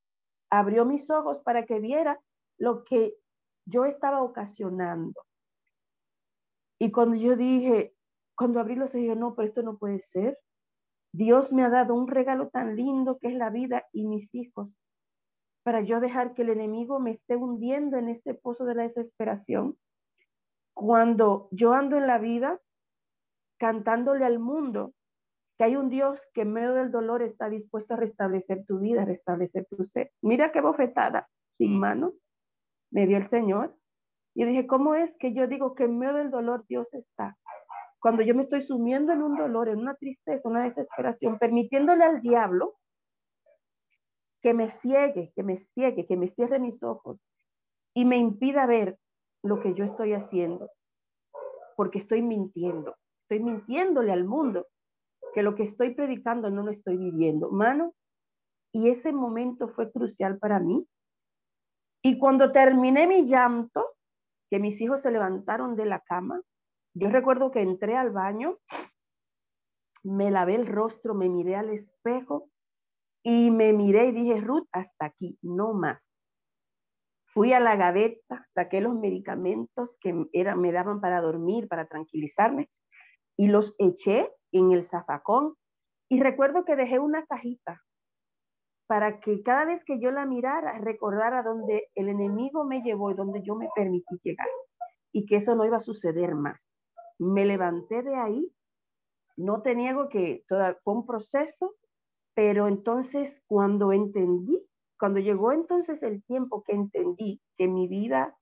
Speaker 1: abrió mis ojos para que viera lo que yo estaba ocasionando. Y cuando yo dije, cuando abrí los ojos, no, pero esto no puede ser. Dios me ha dado un regalo tan lindo que es la vida y mis hijos, para yo dejar que el enemigo me esté hundiendo en este pozo de la desesperación cuando yo ando en la vida cantándole al mundo que hay un Dios que en medio del dolor está dispuesto a restablecer tu vida, a restablecer tu ser. Mira qué bofetada, sin mm. mano, me dio el Señor. Y dije, ¿cómo es que yo digo que en medio del dolor Dios está? Cuando yo me estoy sumiendo en un dolor, en una tristeza, una desesperación, permitiéndole al diablo que me ciegue, que me ciegue, que me cierre mis ojos y me impida ver lo que yo estoy haciendo, porque estoy mintiendo, estoy mintiéndole al mundo que lo que estoy predicando no lo estoy viviendo. Mano, y ese momento fue crucial para mí. Y cuando terminé mi llanto, que mis hijos se levantaron de la cama, yo recuerdo que entré al baño, me lavé el rostro, me miré al espejo y me miré y dije, Ruth, hasta aquí, no más. Fui a la gaveta, saqué los medicamentos que era, me daban para dormir, para tranquilizarme, y los eché en el zafacón. Y recuerdo que dejé una cajita para que cada vez que yo la mirara, recordara dónde el enemigo me llevó y dónde yo me permití llegar. Y que eso no iba a suceder más. Me levanté de ahí. No te niego que fue un proceso, pero entonces cuando entendí cuando llegó entonces el tiempo que entendí que mi vida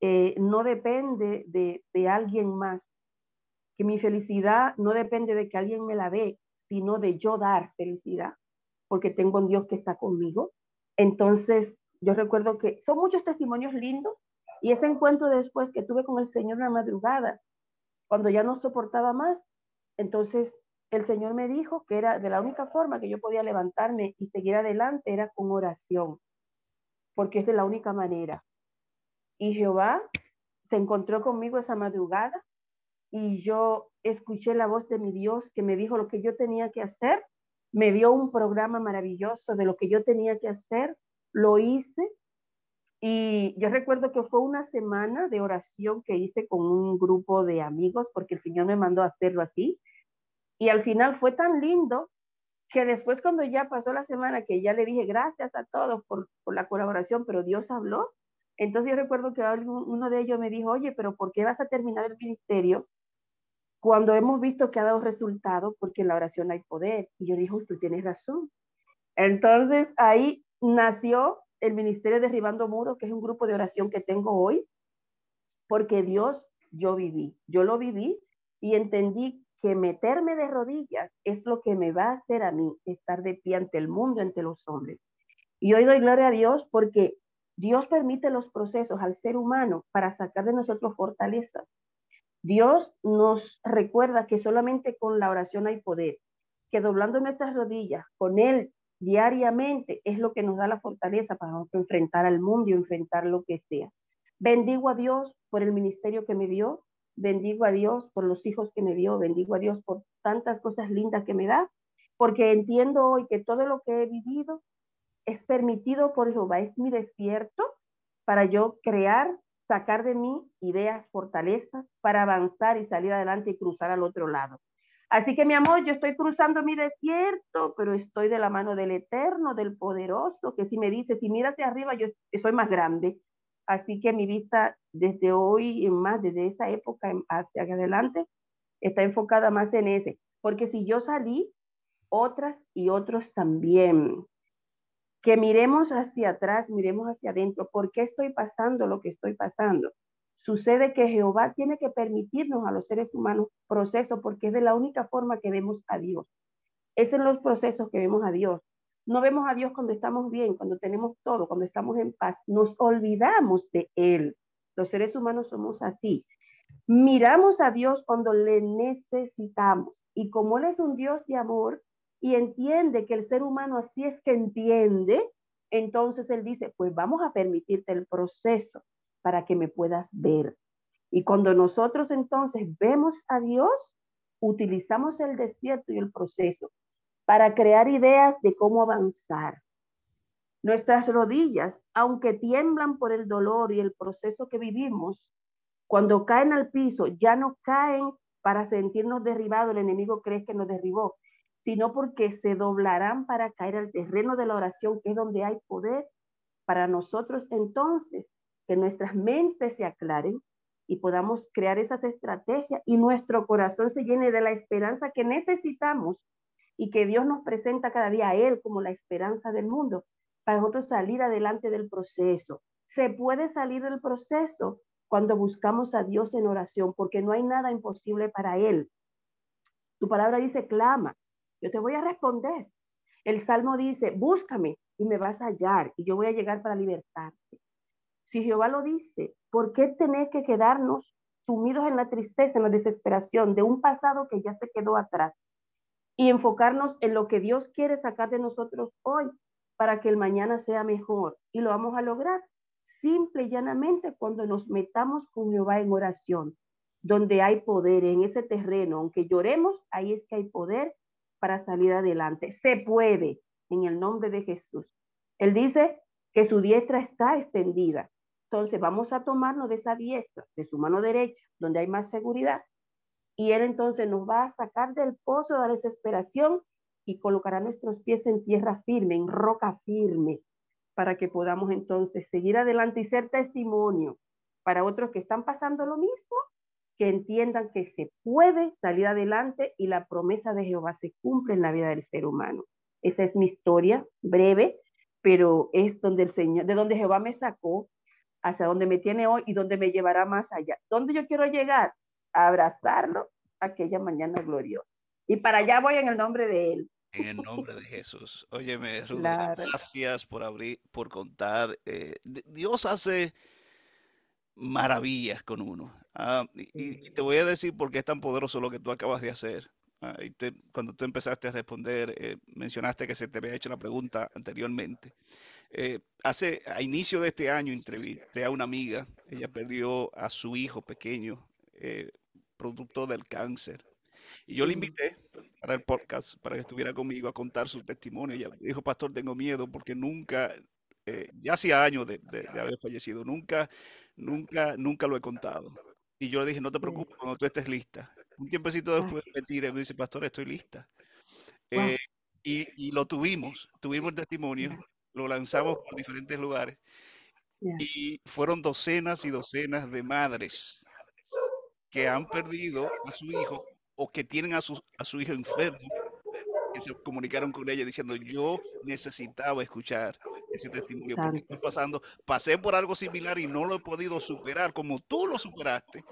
Speaker 1: eh, no depende de, de alguien más, que mi felicidad no depende de que alguien me la dé, sino de yo dar felicidad, porque tengo un Dios que está conmigo. Entonces, yo recuerdo que son muchos testimonios lindos y ese encuentro después que tuve con el Señor en la madrugada, cuando ya no soportaba más, entonces el Señor me dijo que era de la única forma que yo podía levantarme y seguir adelante era con oración, porque es de la única manera. Y Jehová se encontró conmigo esa madrugada y yo escuché la voz de mi Dios que me dijo lo que yo tenía que hacer, me dio un programa maravilloso de lo que yo tenía que hacer, lo hice y yo recuerdo que fue una semana de oración que hice con un grupo de amigos porque el Señor me mandó a hacerlo así. Y al final fue tan lindo que después cuando ya pasó la semana, que ya le dije gracias a todos por, por la colaboración, pero Dios habló, entonces yo recuerdo que uno de ellos me dijo, oye, pero ¿por qué vas a terminar el ministerio cuando hemos visto que ha dado resultado? Porque en la oración hay poder. Y yo dije, tú tienes razón. Entonces ahí nació el Ministerio Derribando Muros, que es un grupo de oración que tengo hoy, porque Dios, yo viví, yo lo viví y entendí que meterme de rodillas es lo que me va a hacer a mí estar de pie ante el mundo, ante los hombres. Y hoy doy gloria a Dios porque Dios permite los procesos al ser humano para sacar de nosotros fortalezas. Dios nos recuerda que solamente con la oración hay poder, que doblando nuestras rodillas con Él diariamente es lo que nos da la fortaleza para enfrentar al mundo y enfrentar lo que sea. Bendigo a Dios por el ministerio que me dio, bendigo a Dios por los hijos que me dio, bendigo a Dios por tantas cosas lindas que me da, porque entiendo hoy que todo lo que he vivido es permitido por Jehová, es mi desierto para yo crear, sacar de mí ideas, fortalezas para avanzar y salir adelante y cruzar al otro lado. Así que mi amor, yo estoy cruzando mi desierto, pero estoy de la mano del Eterno, del Poderoso, que si me dice, si hacia arriba, yo soy más grande. Así que mi vista desde hoy en más, desde esa época hacia adelante, está enfocada más en ese. Porque si yo salí, otras y otros también. Que miremos hacia atrás, miremos hacia adentro. ¿Por qué estoy pasando lo que estoy pasando? Sucede que Jehová tiene que permitirnos a los seres humanos procesos porque es de la única forma que vemos a Dios. Es en los procesos que vemos a Dios. No vemos a Dios cuando estamos bien, cuando tenemos todo, cuando estamos en paz. Nos olvidamos de Él. Los seres humanos somos así. Miramos a Dios cuando le necesitamos. Y como Él es un Dios de amor y entiende que el ser humano así es que entiende, entonces Él dice, pues vamos a permitirte el proceso para que me puedas ver. Y cuando nosotros entonces vemos a Dios, utilizamos el desierto y el proceso para crear ideas de cómo avanzar. Nuestras rodillas, aunque tiemblan por el dolor y el proceso que vivimos, cuando caen al piso, ya no caen para sentirnos derribados, el enemigo cree que nos derribó, sino porque se doblarán para caer al terreno de la oración, que es donde hay poder para nosotros entonces que nuestras mentes se aclaren y podamos crear esas estrategias y nuestro corazón se llene de la esperanza que necesitamos y que Dios nos presenta cada día a Él como la esperanza del mundo para nosotros salir adelante del proceso. Se puede salir del proceso cuando buscamos a Dios en oración, porque no hay nada imposible para Él. Tu palabra dice, clama, yo te voy a responder. El Salmo dice, búscame y me vas a hallar y yo voy a llegar para libertarte. Si Jehová lo dice, ¿por qué tener que quedarnos sumidos en la tristeza, en la desesperación de un pasado que ya se quedó atrás? Y enfocarnos en lo que Dios quiere sacar de nosotros hoy para que el mañana sea mejor. Y lo vamos a lograr simple y llanamente cuando nos metamos con Jehová en oración, donde hay poder en ese terreno. Aunque lloremos, ahí es que hay poder para salir adelante. Se puede en el nombre de Jesús. Él dice que su diestra está extendida entonces vamos a tomarnos de esa diestra, de su mano derecha, donde hay más seguridad, y Él entonces nos va a sacar del pozo de la desesperación y colocará nuestros pies en tierra firme, en roca firme, para que podamos entonces seguir adelante y ser testimonio para otros que están pasando lo mismo, que entiendan que se puede salir adelante y la promesa de Jehová se cumple en la vida del ser humano. Esa es mi historia breve, pero es donde el Señor, de donde Jehová me sacó hacia donde me tiene hoy y donde me llevará más allá. ¿Dónde yo quiero llegar? A abrazarlo aquella mañana gloriosa. Y para allá voy en el nombre de Él.
Speaker 2: En el nombre de Jesús. Óyeme, Ruth, gracias por abrir, por contar. Eh, Dios hace maravillas con uno. Ah, y, te voy a decir por qué es tan poderoso lo que tú acabas de hacer. Ah, cuando tú empezaste a responder, eh, mencionaste que se te había hecho la pregunta anteriormente. Eh, hace, a inicio de este año, entrevisté a una amiga. Ella perdió a su hijo pequeño, eh, producto del cáncer. Y yo le invité para el podcast, para que estuviera conmigo a contar su testimonio. Ella dijo, pastor, tengo miedo porque nunca, eh, ya hacía años de, de, haber fallecido, nunca, nunca, nunca lo he contado. Y yo le dije, no te preocupes, cuando tú estés lista. Un tiempecito después me tira y me dice, pastor, estoy lista. Eh, y, y, lo tuvimos, tuvimos el testimonio, lo lanzamos por diferentes lugares. Y fueron docenas y docenas de madres que han perdido a su hijo o que tienen a su, a su hijo enfermo, que se comunicaron con ella diciendo, yo necesitaba escuchar ese testimonio, porque estoy pasando, pasé por algo similar y no lo he podido superar como tú lo superaste,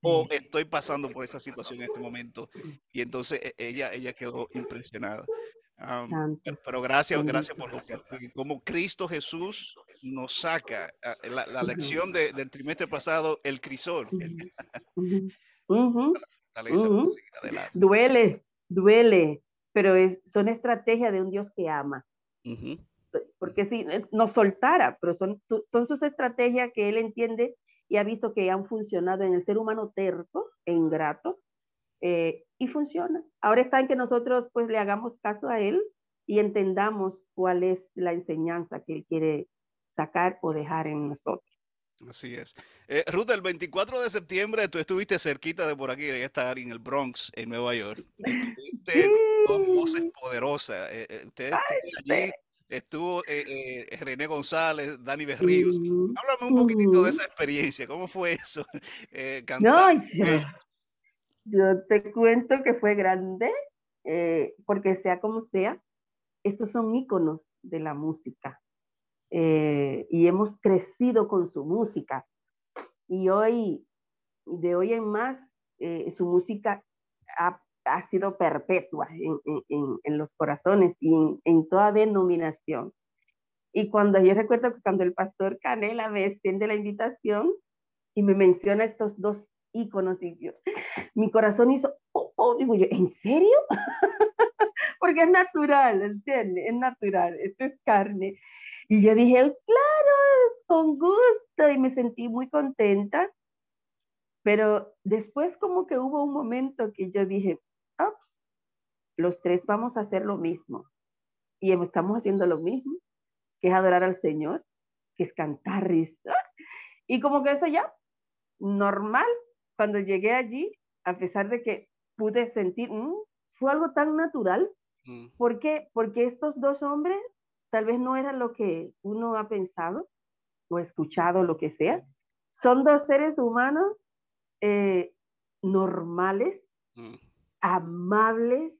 Speaker 2: o estoy pasando por esa situación en este momento. Y entonces e, ella, ella quedó impresionada. pero gracias, gracias por lo que, como Cristo Jesús nos saca ah, la, lección del trimestre pasado, el crisol.
Speaker 1: Duele, duele, pero es, son estrategias de un Dios que ama. Porque si eh, nos soltara, pero son, son sus estrategias que él entiende y ha visto que han funcionado en el ser humano terco e ingrato, eh, y funciona. Ahora está en que nosotros pues le hagamos caso a él y entendamos cuál es la enseñanza que él quiere sacar o dejar en nosotros.
Speaker 2: Así es. Eh, Ruth, el 24 de septiembre tú estuviste cerquita de por aquí, en esta área, en el Bronx, en Nueva York. Estuviste con voces poderosas. Eh, eh usted allí estuvo eh, eh, René González, Dani Berríos. Háblame un poquitito de esa experiencia. ¿Cómo fue eso?
Speaker 1: no, yo, te cuento que fue grande, porque sea como sea, estos son íconos de la música. Eh, y hemos crecido con su música. Y hoy, de hoy en más, eh, su música ha, ha sido perpetua en, en, en, los corazones y en, toda denominación. Y cuando yo recuerdo que cuando el pastor Canela me extiende la invitación y me menciona estos dos íconos, y yo, mi corazón hizo, oh, oh, digo yo, ¿en serio? Porque es natural, ¿entiendes? Es natural, esto es carne. Y yo dije, claro, con gusto, y me sentí muy contenta. Pero después como que hubo un momento que yo dije, ups, los tres vamos a hacer lo mismo. Y estamos haciendo lo mismo, que es adorar al Señor, que es cantar. Y como que eso ya, normal, cuando llegué allí, a pesar de que pude sentir, mm, fue algo tan natural. Mm. ¿Por qué? Porque estos dos hombres tal vez no era lo que uno ha pensado o escuchado, lo que sea. Son dos seres humanos eh, normales, mm. Amables,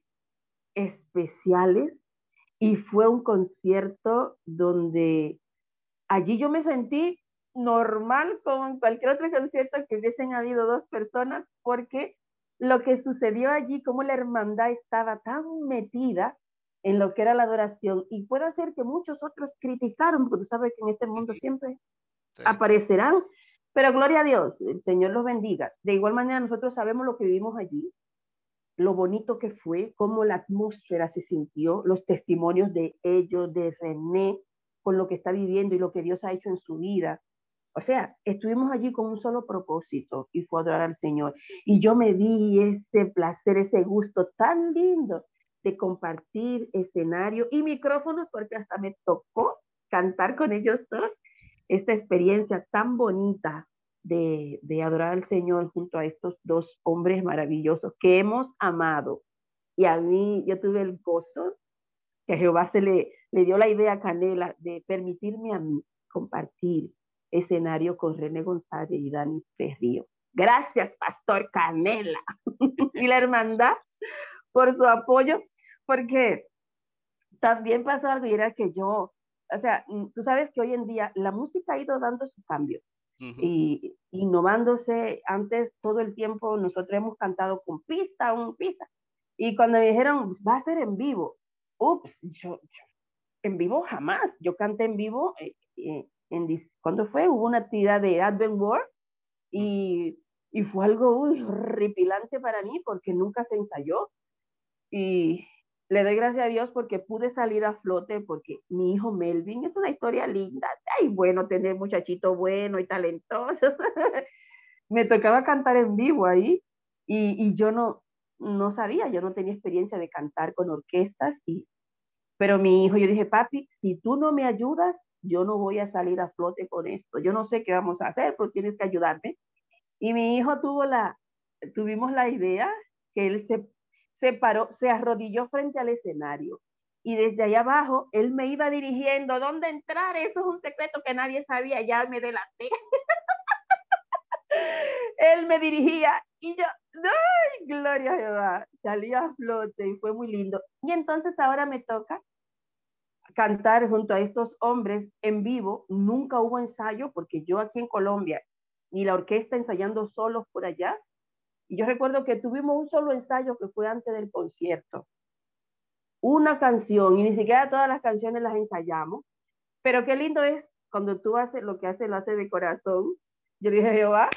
Speaker 1: especiales, y fue un concierto donde allí yo me sentí normal como en cualquier otro concierto que hubiesen habido dos personas, porque lo que sucedió allí, como la hermandad estaba tan metida en lo que era la adoración y puede ser que muchos otros criticaron, porque tú sabes que en este mundo siempre aparecerán, pero gloria a Dios, el Señor los bendiga. De igual manera nosotros sabemos lo que vivimos allí, lo bonito que fue, cómo la atmósfera se sintió, los testimonios de ellos, de René, con lo que está viviendo y lo que Dios ha hecho en su vida. O sea, estuvimos allí con un solo propósito y fue adorar al Señor. Y yo me di ese placer, ese gusto tan lindo de compartir escenario y micrófonos, porque hasta me tocó cantar con ellos dos esta experiencia tan bonita de, adorar al Señor junto a estos dos hombres maravillosos que hemos amado. Y a mí, yo tuve el gozo que Jehová se le, le dio la idea a Canela de permitirme a mí compartir escenario con René González y Dani Ferrío. Gracias, Pastor Canela y la hermandad por su apoyo, porque también pasó algo y era que yo, o sea, mm, tú sabes que hoy en día la música ha ido dando su cambio y innovándose. Antes todo el tiempo nosotros hemos cantado con pista, un pista. Y cuando me dijeron, va a ser en vivo, ups, yo, en vivo jamás. Yo canté en vivo, eh, eh, en, cuando fue? Hubo una actividad de Advent World y, y fue algo uy, horripilante para mí porque nunca se ensayó. Y le doy gracias a Dios porque pude salir a flote porque mi hijo Melvin es una historia linda. Ay, bueno, tener muchachito bueno y talentoso. Me tocaba cantar en vivo ahí Y, y yo no, no sabía, yo no tenía experiencia de cantar con orquestas, y, pero mi hijo, yo dije, papi, si tú no me ayudas, yo no voy a salir a flote con esto, yo no sé qué vamos a hacer, pero tienes que ayudarme. Y mi hijo tuvo la, tuvimos la idea que él se, se paró, se arrodilló frente al escenario y desde allá abajo él me iba dirigiendo dónde entrar, eso es un secreto que nadie sabía, ya me delaté. él me dirigía y yo, ¡ay, gloria a Jehová! Salía a flote y fue muy lindo. Y entonces ahora me toca cantar junto a estos hombres en vivo. Nunca hubo ensayo porque yo aquí en Colombia y la orquesta ensayando solos por allá. Y yo recuerdo que tuvimos un solo ensayo que fue antes del concierto. Una canción y ni siquiera todas las canciones las ensayamos. Pero qué lindo es cuando tú haces lo que haces, lo haces de corazón. Yo dije, Jehová,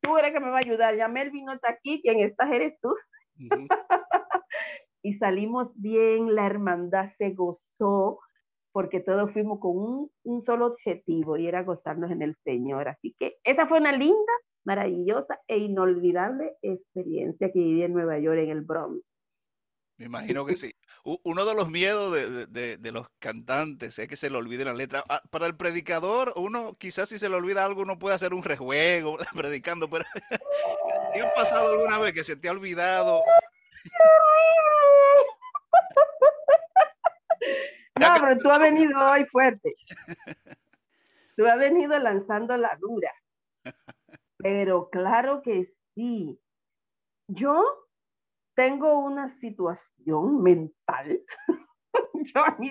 Speaker 1: tú eres que me va a ayudar. Ya Melvin no está aquí, quien estás eres tú. y salimos bien, la hermandad se gozó, porque todos fuimos con un, un, solo objetivo y era gozarnos en el Señor. Así que esa fue una linda, maravillosa e inolvidable experiencia que viví en Nueva York, en el Bronx.
Speaker 2: Me imagino que sí. Uno de los miedos de, de, de, los cantantes es que se le olvide la letra. Ah, para el predicador, uno quizás si se le olvida algo, uno puede hacer un rejuego predicando, pero ¿qué ha pasado alguna vez que se te ha olvidado?
Speaker 1: No, pero tú has venido hoy fuerte. Tú has venido lanzando la dura. Pero claro que sí. Yo tengo una situación mental. Yo a mí,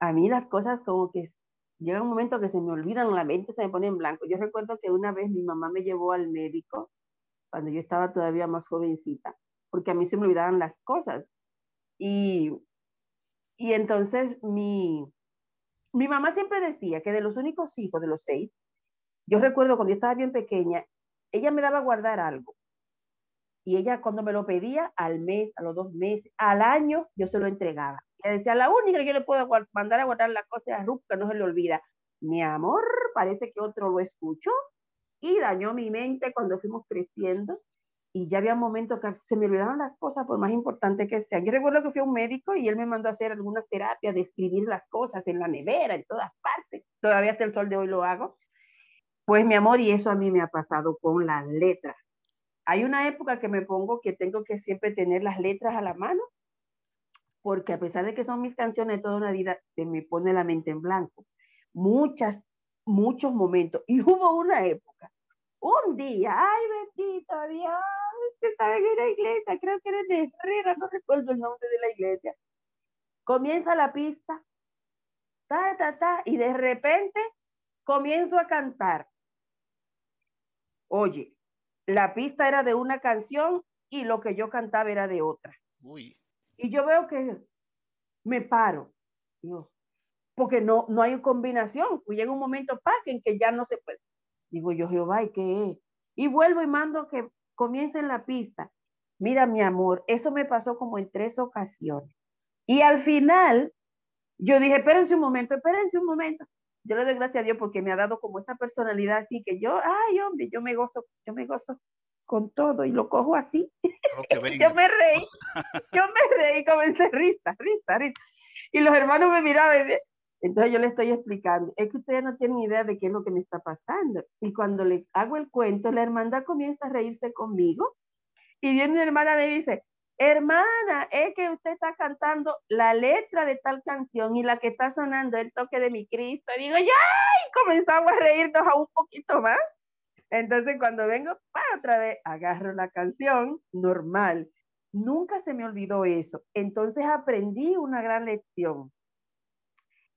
Speaker 1: a mí las cosas como que llega un momento que se me olvidan, la mente se me pone en blanco. Yo recuerdo que una vez mi mamá me llevó al médico cuando yo estaba todavía más jovencita, porque a mí se me olvidaban las cosas. Y, y entonces mi, mi mamá siempre decía que de los únicos hijos, de los seis, yo recuerdo cuando yo estaba bien pequeña, ella me daba a guardar algo y ella cuando me lo pedía al mes, a los dos meses, al año, yo se lo entregaba. Y decía, la única que yo le puedo mandar a guardar la cosa es a Ruth, no se le olvida. Mi amor, parece que otro lo escuchó y dañó mi mente cuando fuimos creciendo. Y ya había momentos que se me olvidaban las cosas, por más importante que sean. Yo recuerdo que fui a un médico y él me mandó a hacer algunas terapias de escribir las cosas en la nevera, en todas partes. Todavía hasta el sol de hoy lo hago. Pues mi amor, y eso a mí me ha pasado con las letras hay una época que me pongo que tengo que siempre tener las letras a la mano, porque a pesar de que son mis canciones toda una vida, se me pone la mente en blanco. Muchas, muchos momentos. Y hubo una época, un día, ay bendito Dios, que estaba en la iglesia, creo que era de Herrera, no recuerdo el nombre de la iglesia. Comienza la pista, ta, ta, ta, y de repente comienzo a cantar. Oye, la pista era de una canción y lo que yo cantaba era de otra. Y yo veo que me paro, Dios, porque no, no hay combinación. Pues llega un momento pa, en que ya no se puede. Digo yo, Jehová, ¿y qué es? Y vuelvo y mando que comience en la pista. Mira, mi amor, eso me pasó como en tres ocasiones. Y al final, yo dije, espérense un momento, espérense un momento yo le doy gracias a Dios porque me ha dado como esta personalidad así que yo, ay hombre, yo me gozo, yo me gozo con todo y lo cojo así. Oh, yo me reí, yo me reí, comencé risa, risa, risa. Y los hermanos me miraban y entonces yo le estoy explicando, es que ustedes no tienen idea de qué es lo que me está pasando. Y cuando le hago el cuento, la hermandad comienza a reírse conmigo y viene mi hermana me dice, hermana, es que usted está cantando la letra de tal canción y la que está sonando el toque de mi Cristo. Digo, ¡ya! Y comenzamos a reírnos a un poquito más. Entonces, cuando vengo para otra vez, agarro la canción normal. Nunca se me olvidó eso. Entonces aprendí una gran lección.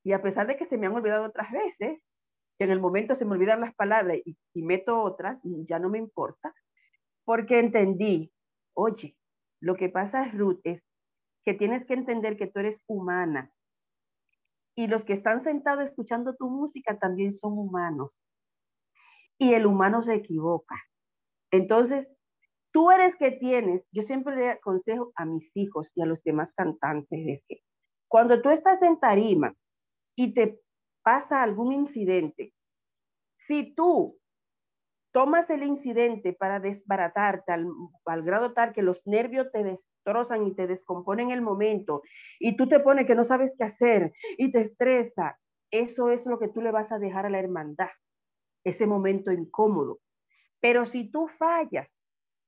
Speaker 1: Y a pesar de que se me han olvidado otras veces, que en el momento se me olvidan las palabras y meto otras, ya no me importa, porque entendí, oye, lo que pasa, Ruth, es que tienes que entender que tú eres humana. Y los que están sentados escuchando tu música también son humanos. Y el humano se equivoca. Entonces, tú eres que tienes, yo siempre le aconsejo a mis hijos y a los demás cantantes, es que cuando tú estás en tarima y te pasa algún incidente, si tú tomas el incidente para desbaratarte al, al grado tal que los nervios te destrozan y te descomponen el momento y tú te pones que no sabes qué hacer y te estresa, eso es lo que tú le vas a dejar a la hermandad, ese momento incómodo. Pero si tú fallas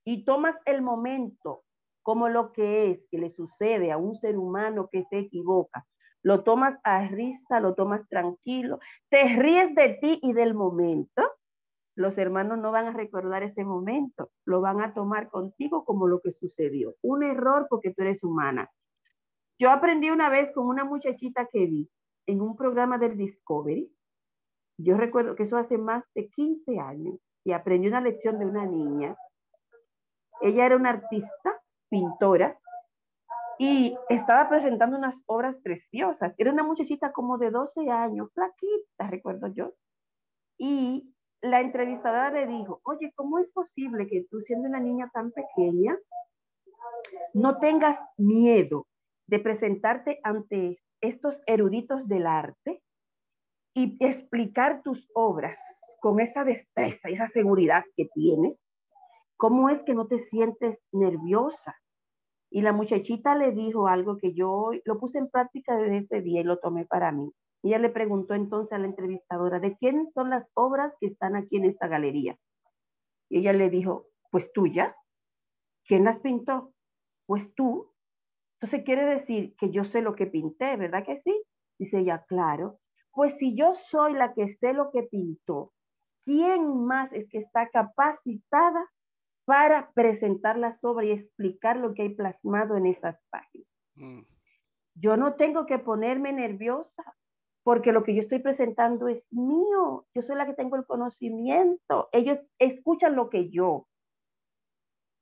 Speaker 1: y tomas el momento como lo que es, que le sucede a un ser humano que se equivoca, lo tomas a risa, lo tomas tranquilo, te ríes de ti y del momento, los hermanos no van a recordar ese momento, lo van a tomar contigo como lo que sucedió. Un error porque tú eres humana. Yo aprendí una vez con una muchachita que vi en un programa del Discovery. Yo recuerdo que eso hace más de 15 años y aprendí una lección de una niña. Ella era una artista, pintora, y estaba presentando unas obras preciosas. Era una muchachita como de 12 años, flaquita, recuerdo yo. Y la entrevistadora le dijo, oye, ¿cómo es posible que tú siendo una niña tan pequeña no tengas miedo de presentarte ante estos eruditos del arte y explicar tus obras con esa destreza, esa seguridad que tienes? ¿Cómo es que no te sientes nerviosa? Y la muchachita le dijo algo que yo lo puse en práctica desde ese día y lo tomé para mí. Y ella le preguntó entonces a la entrevistadora, ¿de quién son las obras que están aquí en esta galería? Y ella le dijo, pues tuya. ¿Quién las pintó? Pues tú. Entonces quiere decir que yo sé lo que pinté, ¿verdad que sí? Dice ella, claro. Pues si yo soy la que sé lo que pintó, ¿quién más es que está capacitada para presentar la obras y explicar lo que hay plasmado en esas páginas? Mm. Yo no tengo que ponerme nerviosa porque lo que yo estoy presentando es mío, yo soy la que tengo el conocimiento, ellos escuchan lo que yo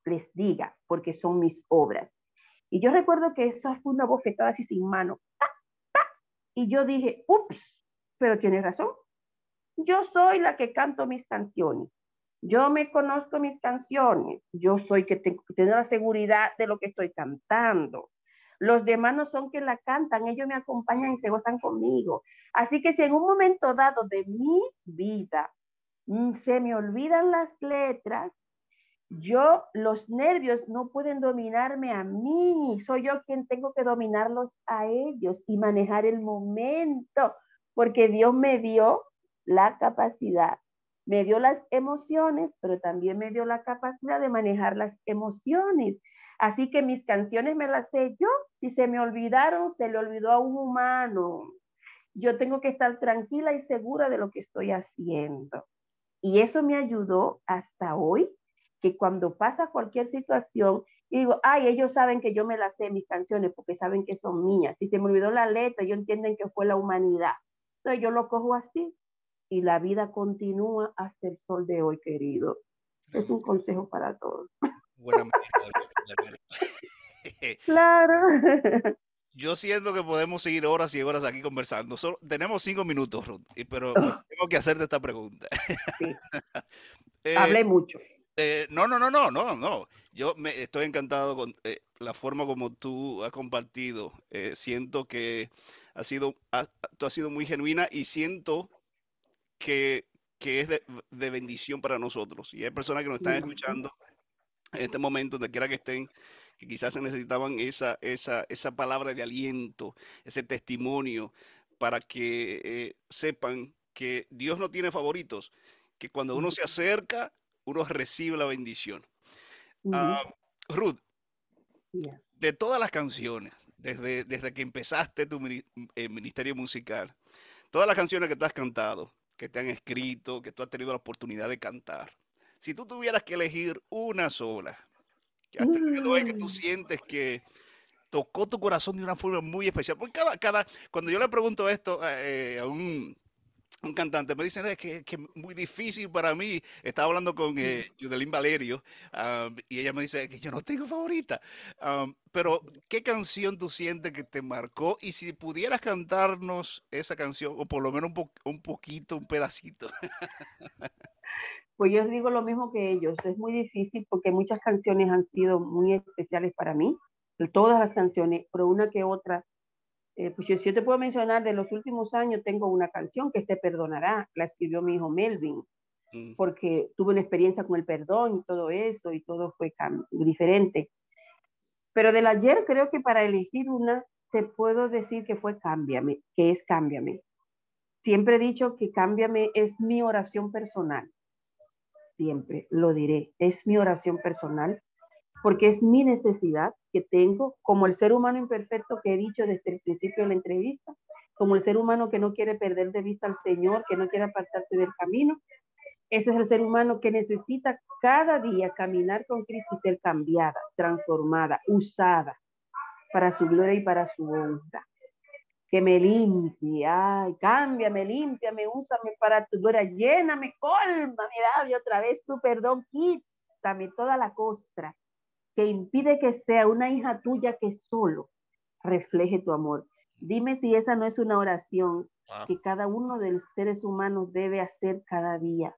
Speaker 1: les diga, porque son mis obras. Y yo recuerdo que eso fue una bofetada así sin mano, y yo dije, ups, pero tienes razón, yo soy la que canto mis canciones, yo me conozco mis canciones, yo soy que tengo la seguridad de lo que estoy cantando. Los demás no son que la cantan, ellos me acompañan y se gozan conmigo. Así que si en un momento dado de mi vida mm, se me olvidan las letras, yo, los nervios no pueden dominarme a mí, soy yo quien tengo que dominarlos a ellos y manejar el momento, porque Dios me dio la capacidad, me dio las emociones, pero también me dio la capacidad de manejar las emociones. Así que mis canciones me las sé yo. Si se me olvidaron, se le olvidó a un humano. Yo tengo que estar tranquila y segura de lo que estoy haciendo. Y eso me ayudó hasta hoy, que cuando pasa cualquier situación, digo, ay, ellos saben que yo me las sé mis canciones porque saben que son mías. Si se me olvidó la letra, ellos entienden que fue la humanidad. Entonces yo lo cojo así y la vida continúa hasta el sol de hoy, querido. Es un consejo para todos. buena
Speaker 2: Claro. Yo siento que podemos seguir horas y horas aquí conversando. Solo, tenemos cinco minutos, Ruth, pero tengo que hacerte esta pregunta.
Speaker 1: Eh, Hablé mucho.
Speaker 2: Eh, no, no, no, no, no, no. Yo me estoy encantado con eh, la forma como tú has compartido. siento que ha sido, tú has sido muy genuina y siento que, que es de, de, bendición para nosotros. Y hay personas que nos están escuchando en este momento, donde quiera que estén, que quizás se necesitaban esa, esa, esa palabra de aliento, ese testimonio, para que eh, sepan que Dios no tiene favoritos, que cuando uno se acerca, uno recibe la bendición. Ah, Ruth, de todas las canciones, desde, desde que empezaste tu eh, ministerio musical, todas las canciones que tú has cantado, que te han escrito, que tú has tenido la oportunidad de cantar, si tú tuvieras que elegir una sola, que hasta el que tú mm. sientes que tocó tu corazón de una forma muy especial, porque cada, cada cuando yo le pregunto esto eh, a un, un cantante, me dicen es que es muy difícil para mí. Estaba hablando con eh, Valerio y ella me dice que yo no tengo favorita. pero, ¿qué canción tú sientes que te marcó? Y si pudieras cantarnos esa canción, o por lo menos un, un poquito, un pedacito.
Speaker 1: Pues yo digo lo mismo que ellos, es muy difícil porque muchas canciones han sido muy especiales para mí, todas las canciones, pero una que otra. Eh, pues yo, te puedo mencionar, de los últimos años tengo una canción que te perdonará, la escribió mi hijo Melvin.
Speaker 2: Mm,
Speaker 1: porque tuve una experiencia con el perdón y todo eso, y todo fue diferente. Pero del ayer creo que para elegir una, te puedo decir que fue cámbiame, que es cámbiame. Siempre he dicho que cámbiame es mi oración personal. Siempre lo diré, es mi oración personal, porque es mi necesidad que tengo como el ser humano imperfecto que he dicho desde el principio de la entrevista, como el ser humano que no quiere perder de vista al Señor, que no quiere apartarse del camino. Ese es el ser humano que necesita cada día caminar con Cristo y ser cambiada, transformada, usada para su gloria y para su honra. Que me limpie, ay, cámbiame, límpiame, úsame para tu gloria, lléname, colmame, dame otra vez tu perdón, quítame toda la costra que impide que sea una hija tuya que solo refleje tu amor. Dime si esa no es una oración
Speaker 2: wow.
Speaker 1: que cada uno de los seres humanos debe hacer cada día.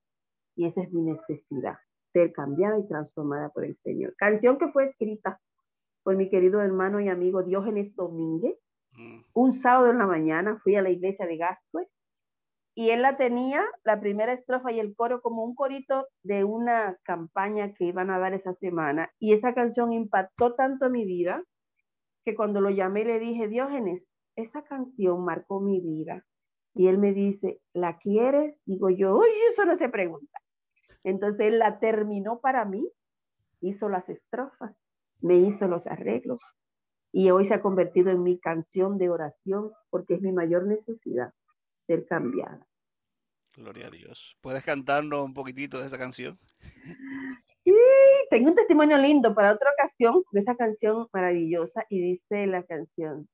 Speaker 1: Y esa es mi necesidad, ser cambiada y transformada por el Señor. Canción que fue escrita por mi querido hermano y amigo Diógenes Domínguez. Un sábado en la mañana fui a la iglesia de Gascue y él la tenía, la primera estrofa y el coro, como un corito de una campaña que iban a dar esa semana. Y esa canción impactó tanto mi vida que cuando lo llamé le dije, Diógenes, esa canción marcó mi vida. Y él me dice, ¿la quieres? Digo yo, uy, eso no se pregunta. Entonces él la terminó para mí, hizo las estrofas, me hizo los arreglos y hoy se ha convertido en mi canción de oración porque es mi mayor necesidad, ser cambiada.
Speaker 2: Gloria a Dios. ¿Puedes cantarnos un poquitito de esa canción?
Speaker 1: Sí, tengo un testimonio lindo para otra ocasión de esa canción maravillosa y dice la canción,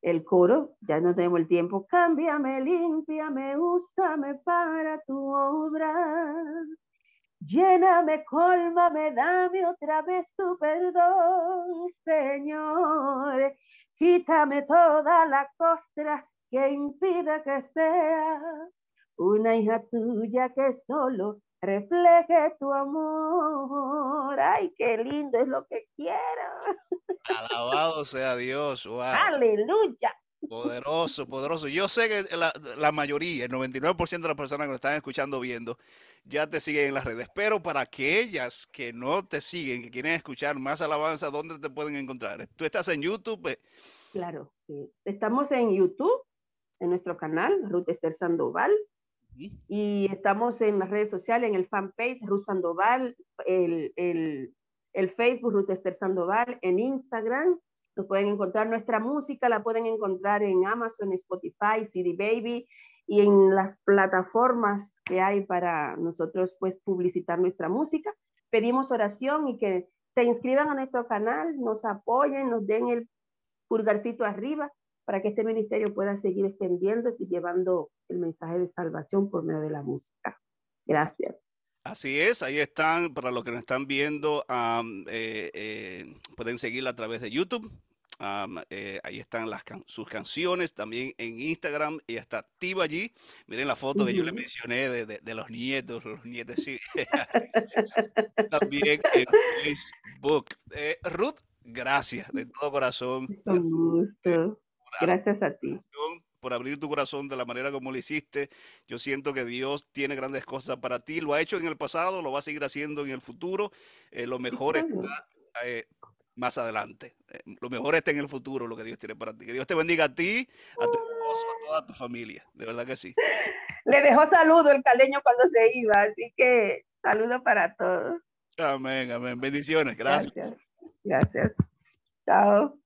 Speaker 1: el coro, ya no tenemos el tiempo, cámbiame, límpiame, úsame para tu obra. Lléname, cólmame, dame otra vez tu perdón, Señor. Quítame toda la costra que impida que sea una hija tuya que solo refleje tu amor. Ay, qué lindo es lo que quiero.
Speaker 2: Alabado sea Dios. Wow.
Speaker 1: Aleluya.
Speaker 2: Poderoso, poderoso. Yo sé que la, la mayoría, el 99% de las personas que nos están escuchando, viendo, ya te siguen en las redes. Pero para aquellas que no te siguen, que quieren escuchar más alabanza, ¿dónde te pueden encontrar? Tú estás en YouTube. eh,
Speaker 1: Claro, sí. Estamos en YouTube, en nuestro canal, Ruth Esther Sandoval, y estamos en las redes sociales, en el fanpage Ruth Sandoval, el, el, el Facebook Ruth Esther Sandoval, en Instagram. Nos pueden encontrar nuestra música, la pueden encontrar en Amazon, Spotify, CD Baby y en las plataformas que hay para nosotros pues publicitar nuestra música. Pedimos oración y que se inscriban a nuestro canal, nos apoyen, nos den el pulgarcito arriba para que este ministerio pueda seguir extendiéndose y llevando el mensaje de salvación por medio de la música. Gracias.
Speaker 2: Así es, ahí están, para los que nos están viendo, am, eh, eh, pueden seguirla a través de YouTube. Am, eh, ahí están las can- sus canciones, también en Instagram, ella está activa allí. Miren la foto que yo le mencioné de, de- de los nietos, los nietos, sí. también en Facebook. Eh, Ruth, gracias de todo corazón.
Speaker 1: Con gusto.
Speaker 2: Gracias
Speaker 1: Gracias a ti.
Speaker 2: por abrir tu corazón de la manera como lo hiciste. Yo siento que Dios tiene grandes cosas para ti. Lo ha hecho en el pasado, lo va a seguir haciendo en el futuro. Eh, lo mejor
Speaker 1: Claro.
Speaker 2: está eh, más adelante. Eh, lo mejor está en el futuro, lo que Dios tiene para ti. Que Dios te bendiga a ti, a tu esposo, a toda tu familia. De verdad que sí.
Speaker 1: Le dejó saludo el caleño cuando se iba, así que saludo para todos.
Speaker 2: Amén, amén. Bendiciones. Gracias.
Speaker 1: Gracias. Gracias. Chao.